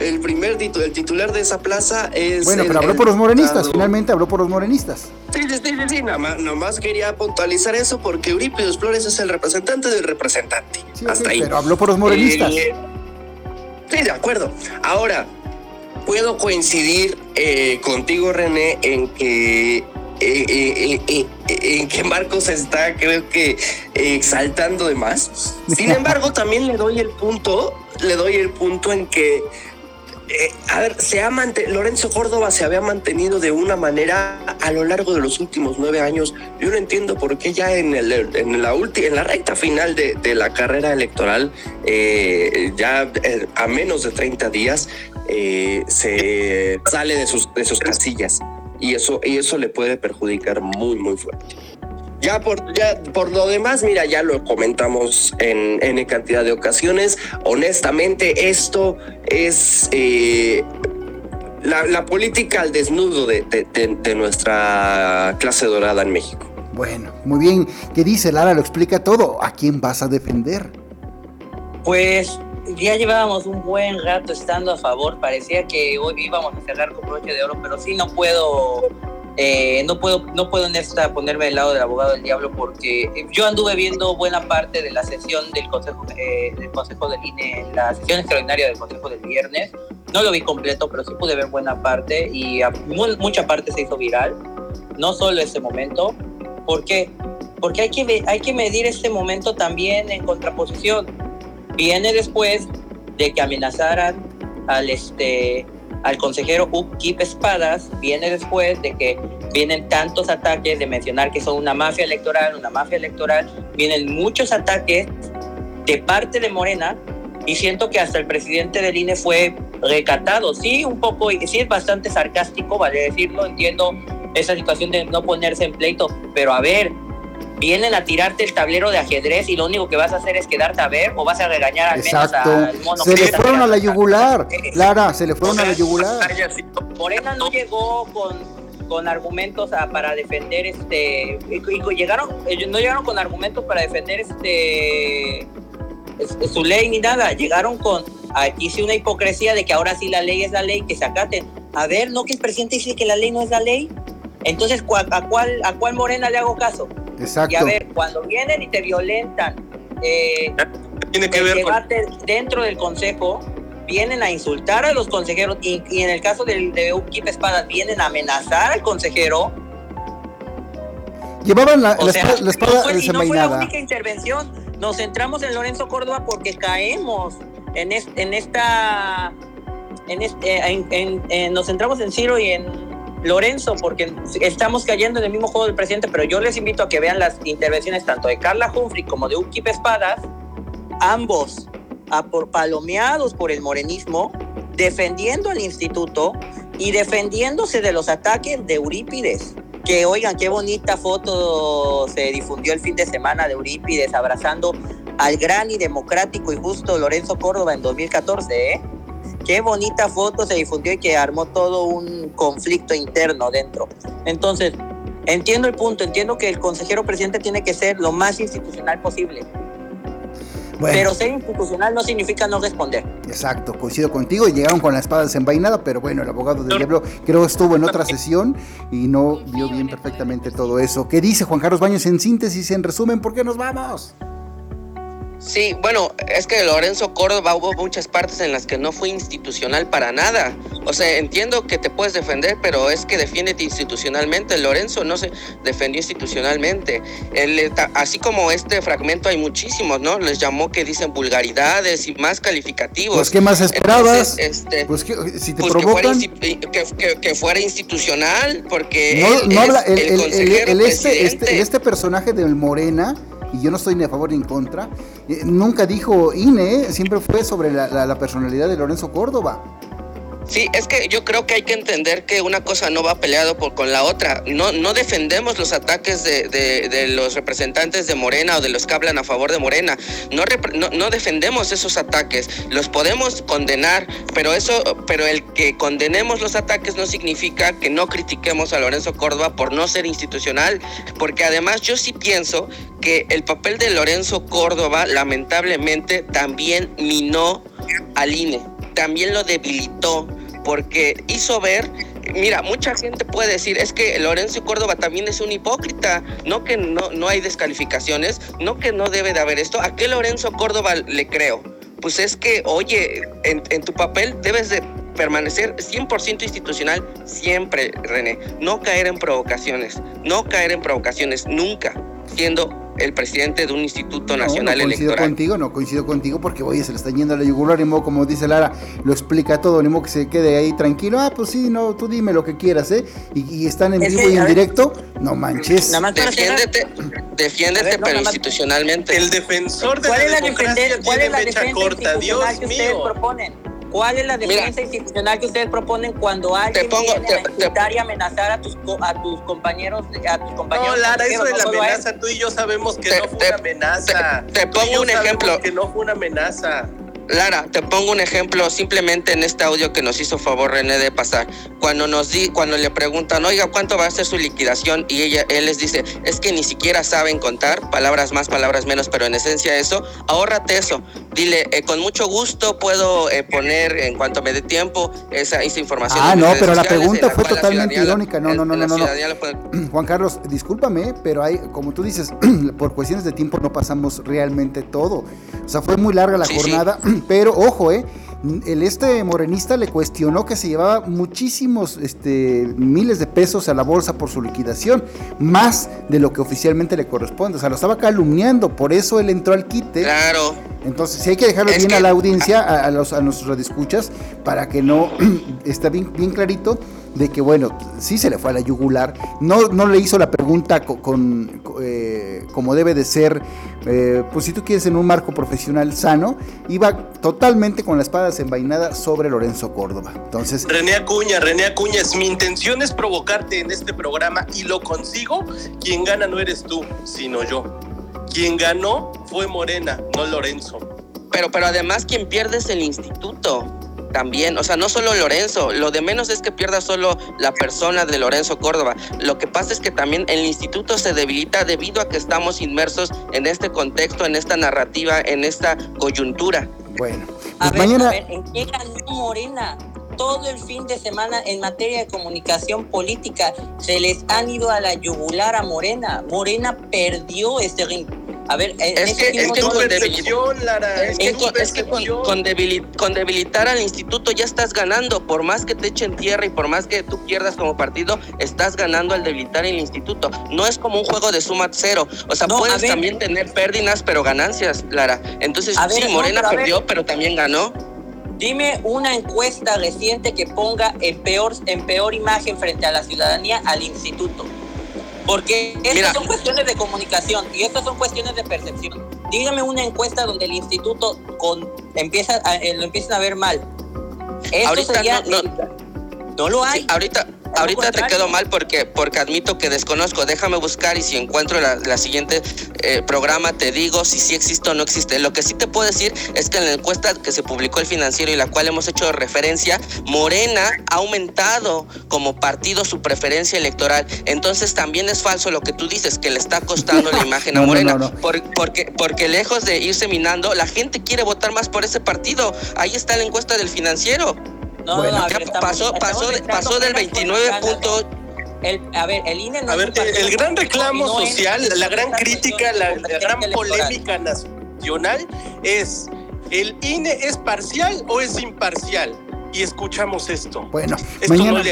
El primer el titular de esa plaza es. Bueno, pero habló por los morenistas, finalmente habló por los morenistas. Sí, sí, sí, sí, nada más, nomás quería puntualizar eso porque Eurípides Flores es el representante del representante. Hasta ahí. Pero habló por los morenistas. Eh, sí, de acuerdo. Ahora, puedo coincidir eh, contigo, René, en que en que Marcos está, creo que, exaltando de más. Sin embargo, también le doy el punto, le doy el punto en que, eh, a ver, se ha Lorenzo Córdoba se había mantenido de una manera a lo largo de los últimos nueve años. Yo no entiendo por qué ya en, el, en la en la recta final de, de la carrera electoral, eh, ya eh, a menos de 30 días, se sale de sus, de sus casillas y eso, y eso le puede perjudicar muy, muy fuerte. Ya por, ya por lo demás, mira, ya lo comentamos en, en cantidad de ocasiones. Honestamente, esto es eh, la, la, política al desnudo de, de, de, nuestra clase dorada en México. Bueno, muy bien. ¿Qué dice Lara? Lo explica todo. ¿A quién vas a defender? Pues ya llevábamos un buen rato estando a favor, parecía que hoy íbamos a cerrar con broche de oro, pero sí no puedo, eh, no puedo, no puedo en esta ponerme del lado del abogado del diablo porque yo anduve viendo buena parte de la sesión del Consejo, eh, del Consejo del INE, la sesión extraordinaria del Consejo del viernes. No lo vi completo, pero sí pude ver buena parte y mucha parte se hizo viral. No solo ese momento, ¿por qué? Porque hay que, hay que medir este momento también en contraposición Viene después de que amenazaran al, este, al consejero Upkeep Espadas, viene después de que vienen tantos ataques de mencionar que son una mafia electoral, una mafia electoral, vienen muchos ataques de parte de Morena y siento que hasta el presidente del INE fue recatado, sí, un poco, sí es bastante sarcástico, vale decirlo, entiendo esa situación de no ponerse en pleito, pero a ver, vienen a tirarte el tablero de ajedrez y lo único que vas a hacer es quedarte a ver o vas a regañar al menos al mono. Se le fueron a la yugular, Clara, se le fueron a la yugular. Morena no llegó con, con argumentos para defender este y, llegaron no llegaron con argumentos para defender este su ley ni nada, llegaron con aquí sí una hipocresía de que ahora sí la ley es la ley, que se acaten. A ver, no que el presidente dice que la ley no es la ley. Entonces, ¿a cuál, a cuál Morena le hago caso? Exacto. Y a ver, cuando vienen y te violentan, eh, tiene que ver dentro del consejo, vienen a insultar a los consejeros y, en el caso del, de Ukip Espadas vienen a amenazar al consejero. Llevaban la, espada, no fue, y no fue la única intervención. Nos centramos en Lorenzo Córdoba porque caemos en, en esta... En este, nos centramos en Ciro y en Lorenzo, porque estamos cayendo en el mismo juego del presidente, pero yo les invito a que vean las intervenciones tanto de Carla Humphrey como de Ukip Espadas, ambos palomeados por el morenismo, defendiendo al instituto y defendiéndose de los ataques de Eurípides. Que oigan, qué bonita foto se difundió el fin de semana de Eurípides abrazando al gran y democrático y justo Lorenzo Córdoba en 2014, ¿eh? Qué bonita foto se difundió y que armó todo un conflicto interno dentro. Entonces, entiendo el punto, entiendo que el consejero presidente tiene que ser lo más institucional posible pero ser institucional no significa no responder. Exacto, coincido contigo. Llegaron con la espada desenvainada, pero bueno, el abogado del diablo creo estuvo en otra sesión y no vio bien perfectamente todo eso. ¿Qué dice Juan Carlos Baños en síntesis, en resumen? ¿Por qué nos vamos? Sí, bueno, es que Lorenzo Córdoba hubo muchas partes en las que no fue institucional para nada. O sea, entiendo que te puedes defender, pero es que defiéndete institucionalmente. Lorenzo no se defendió institucionalmente. Él, así como este fragmento hay muchísimos, ¿no? Les llamó que dicen vulgaridades y más calificativos. Pues, ¿qué más esperabas? este, pues, que, si te pues provocan... que, fuera, institucional, porque no, no habla, el, el, este, este, este personaje del Morena y yo no estoy ni a favor ni en contra, eh, nunca dijo INE, siempre fue sobre la personalidad de Lorenzo Córdoba. Sí, es que yo creo que hay que entender que una cosa no va peleado por, con la otra. No, no defendemos los ataques de, de, los representantes de Morena o de los que hablan a favor de Morena. No, no, defendemos esos ataques. Los podemos condenar, pero eso, pero el que condenemos los ataques no significa que no critiquemos a Lorenzo Córdoba por no ser institucional, porque además yo sí pienso que el papel de Lorenzo Córdoba lamentablemente también minó al INE, también lo debilitó porque hizo ver Mira, mucha gente puede decir, es que Lorenzo Córdoba también es un hipócrita, no que no, no hay descalificaciones, no que no debe de haber esto. ¿A qué Lorenzo Córdoba le creo? Pues es que, oye, en, en tu papel debes de permanecer 100% institucional siempre, René. No caer en provocaciones, no caer en provocaciones nunca, siendo el presidente de un instituto nacional no, no coincido contigo, no coincido contigo porque oye, se le está yendo a la yugular, ni modo, como dice Lara, lo explica todo, ni modo que se quede ahí tranquilo, ah, pues sí, no, tú dime lo que quieras, ¿eh? Y, están en vivo y en directo, no manches. defiéndete, defiéndete, pero institucionalmente. El defensor de la, la democracia tiene mecha corta, Dios mío. ¿Cuál es la defensa institucional que ustedes proponen cuando alguien viene a y amenazar a tus, a tus compañeros? A tus compañeros no, Lara, eso de la amenaza, tú y yo sabemos que no fue una amenaza. Te, pongo un ejemplo. Que no fue una amenaza. Lara, te pongo un ejemplo simplemente en este audio que nos hizo favor René de pasar. Cuando nos di, cuando le preguntan, oiga, ¿cuánto va a ser su liquidación? Y ella, él les dice, es que ni siquiera saben contar, palabras más, palabras menos, pero en esencia eso, ahórrate eso. Dile, eh, con mucho gusto puedo eh, poner, en cuanto me dé tiempo, esa, esa información. Ah, no, pero la pregunta fue totalmente irónica. No, no, no, no, no. Juan Carlos, discúlpame, pero hay, como tú dices, por cuestiones de tiempo no pasamos realmente todo. O sea, fue muy larga la jornada. Pero ojo, eh, el este morenista le cuestionó que se llevaba muchísimos este, miles de pesos a la bolsa por su liquidación, más de lo que oficialmente le corresponde. O sea, lo estaba calumniando, por eso él entró al quite. Claro. Entonces, sí hay que dejarlo bien a la audiencia, a, los, a nuestros radioescuchas, para que no esté bien, bien clarito de que, bueno, sí se le fue a la yugular, no, no le hizo la pregunta con, eh, como debe de ser, eh, pues si tú quieres en un marco profesional sano, iba totalmente con la espada desenvainada sobre Lorenzo Córdoba. Entonces... René Acuña, René Acuña, mi intención es provocarte en este programa y lo consigo, quien gana no eres tú, sino yo. Quien ganó fue Morena, no Lorenzo. Pero, pero además quien pierde es el instituto también, o sea, no solo Lorenzo, lo de menos es que pierda solo la persona de Lorenzo Córdoba. Lo que pasa es que también el instituto se debilita debido a que estamos inmersos en este contexto, en esta narrativa, en esta coyuntura. Bueno, pues mañana... ¿en qué ganó Morena? Todo el fin de semana en materia de comunicación política se les han ido a la yugular a Morena. Morena perdió este ring A ver, es que, es que, con, con, debilitar al instituto ya estás ganando. Por más que te echen tierra y por más que tú pierdas como partido, estás ganando al debilitar el instituto. No es como un juego de suma cero. O sea, puedes también tener pérdidas, pero ganancias, Lara. Entonces, sí, Morena perdió, pero también ganó. Dime una encuesta reciente que ponga en peor, en peor imagen frente a la ciudadanía al instituto. Porque estas son cuestiones de comunicación y estas son cuestiones de percepción. Dígame una encuesta donde el instituto con, empieza eh, lo empiezan a ver mal. ahorita no, no, lo hay. ahorita, Ahorita te quedo mal porque, porque admito que desconozco. Déjame buscar y si encuentro la, siguiente eh, programa te digo si sí existe o no existe. Lo que sí te puedo decir es que en la encuesta que se publicó el financiero y la cual hemos hecho referencia, Morena ha aumentado como partido su preferencia electoral. Entonces también es falso lo que tú dices, que le está costando la imagen a Morena. porque, porque lejos de irse minando, la gente quiere votar más por ese partido. Ahí está la encuesta del financiero. No, bueno, no, pasó, pasó, pasó del 29 puntos. El, a ver, el INE no A ver, el gran reclamo social, la gran crítica, la, la gran polémica nacional es: ¿el INE es parcial o es imparcial? y escuchamos esto. Bueno, mañana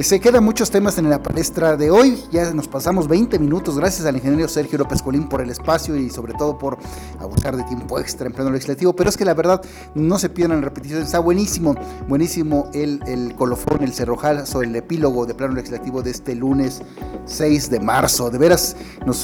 se quedan muchos temas en la palestra de hoy. Ya nos pasamos 20 minutos. Gracias al ingeniero Sergio López Colín por el espacio y sobre todo por abusar de tiempo extra en pleno legislativo. Pero es que la verdad no se pierdan repeticiones. Está buenísimo, buenísimo el, el colofón, el cerrojazo, el epílogo de plano legislativo de este lunes 6 de marzo. De veras,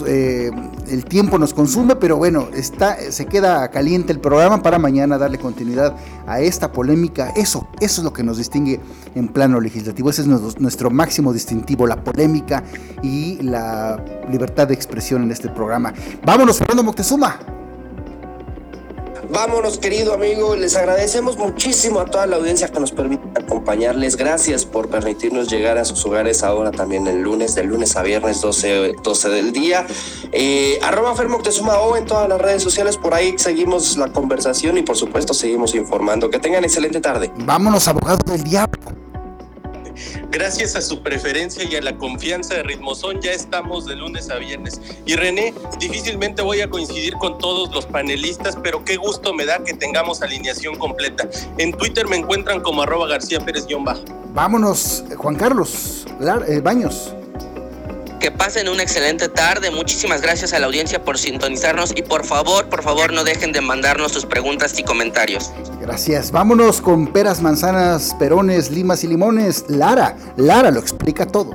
eh, el tiempo nos consume, pero bueno, está, se queda caliente el programa para mañana darle continuidad a esta polémica. Eso eso es lo que nos distingue en plano legislativo, ese es nuestro, máximo distintivo, la polémica y la libertad de expresión en este programa. Vámonos, Fernando Moctezuma. Vámonos, querido amigo. Les agradecemos muchísimo a toda la audiencia que nos permite acompañarles. Gracias por permitirnos llegar a sus hogares ahora también el lunes, de lunes a viernes 12, 12 del día. Eh, arroba Moctezuma O en todas las redes sociales. Por ahí seguimos la conversación y por supuesto seguimos informando. Que tengan excelente tarde. Vámonos, abogado del diablo. Gracias a su preferencia y a la confianza de Ritmozón, ya estamos de lunes a viernes. Y René, difícilmente voy a coincidir con todos los panelistas, pero qué gusto me da que tengamos alineación completa. En Twitter me encuentran como arroba García Pérez-Bajo. Vámonos, Juan Carlos eh, Baños. Que pasen una excelente tarde. Muchísimas gracias a la audiencia por sintonizarnos y por favor, por favor, no dejen de mandarnos sus preguntas y comentarios. Gracias. Vámonos con peras, manzanas, perones, limas y limones. Lara, Lara lo explica todo.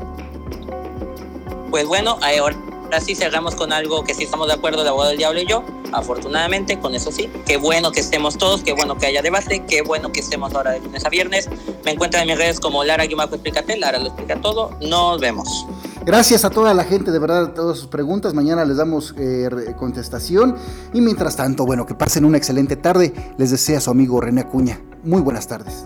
Pues bueno, ahora sí cerramos con algo que sí estamos de acuerdo, el abogado del diablo y yo. Afortunadamente, con eso sí. Qué bueno que estemos todos, qué bueno que haya debate, qué bueno que estemos ahora de lunes a viernes. Me encuentran en mis redes como Lara Guimajo Explícate, Lara lo explica todo. Nos vemos. Gracias a toda la gente, de verdad, todas sus preguntas. Mañana les damos eh, contestación. Y mientras tanto, bueno, que pasen una excelente tarde. Les desea su amigo René Acuña. Muy buenas tardes.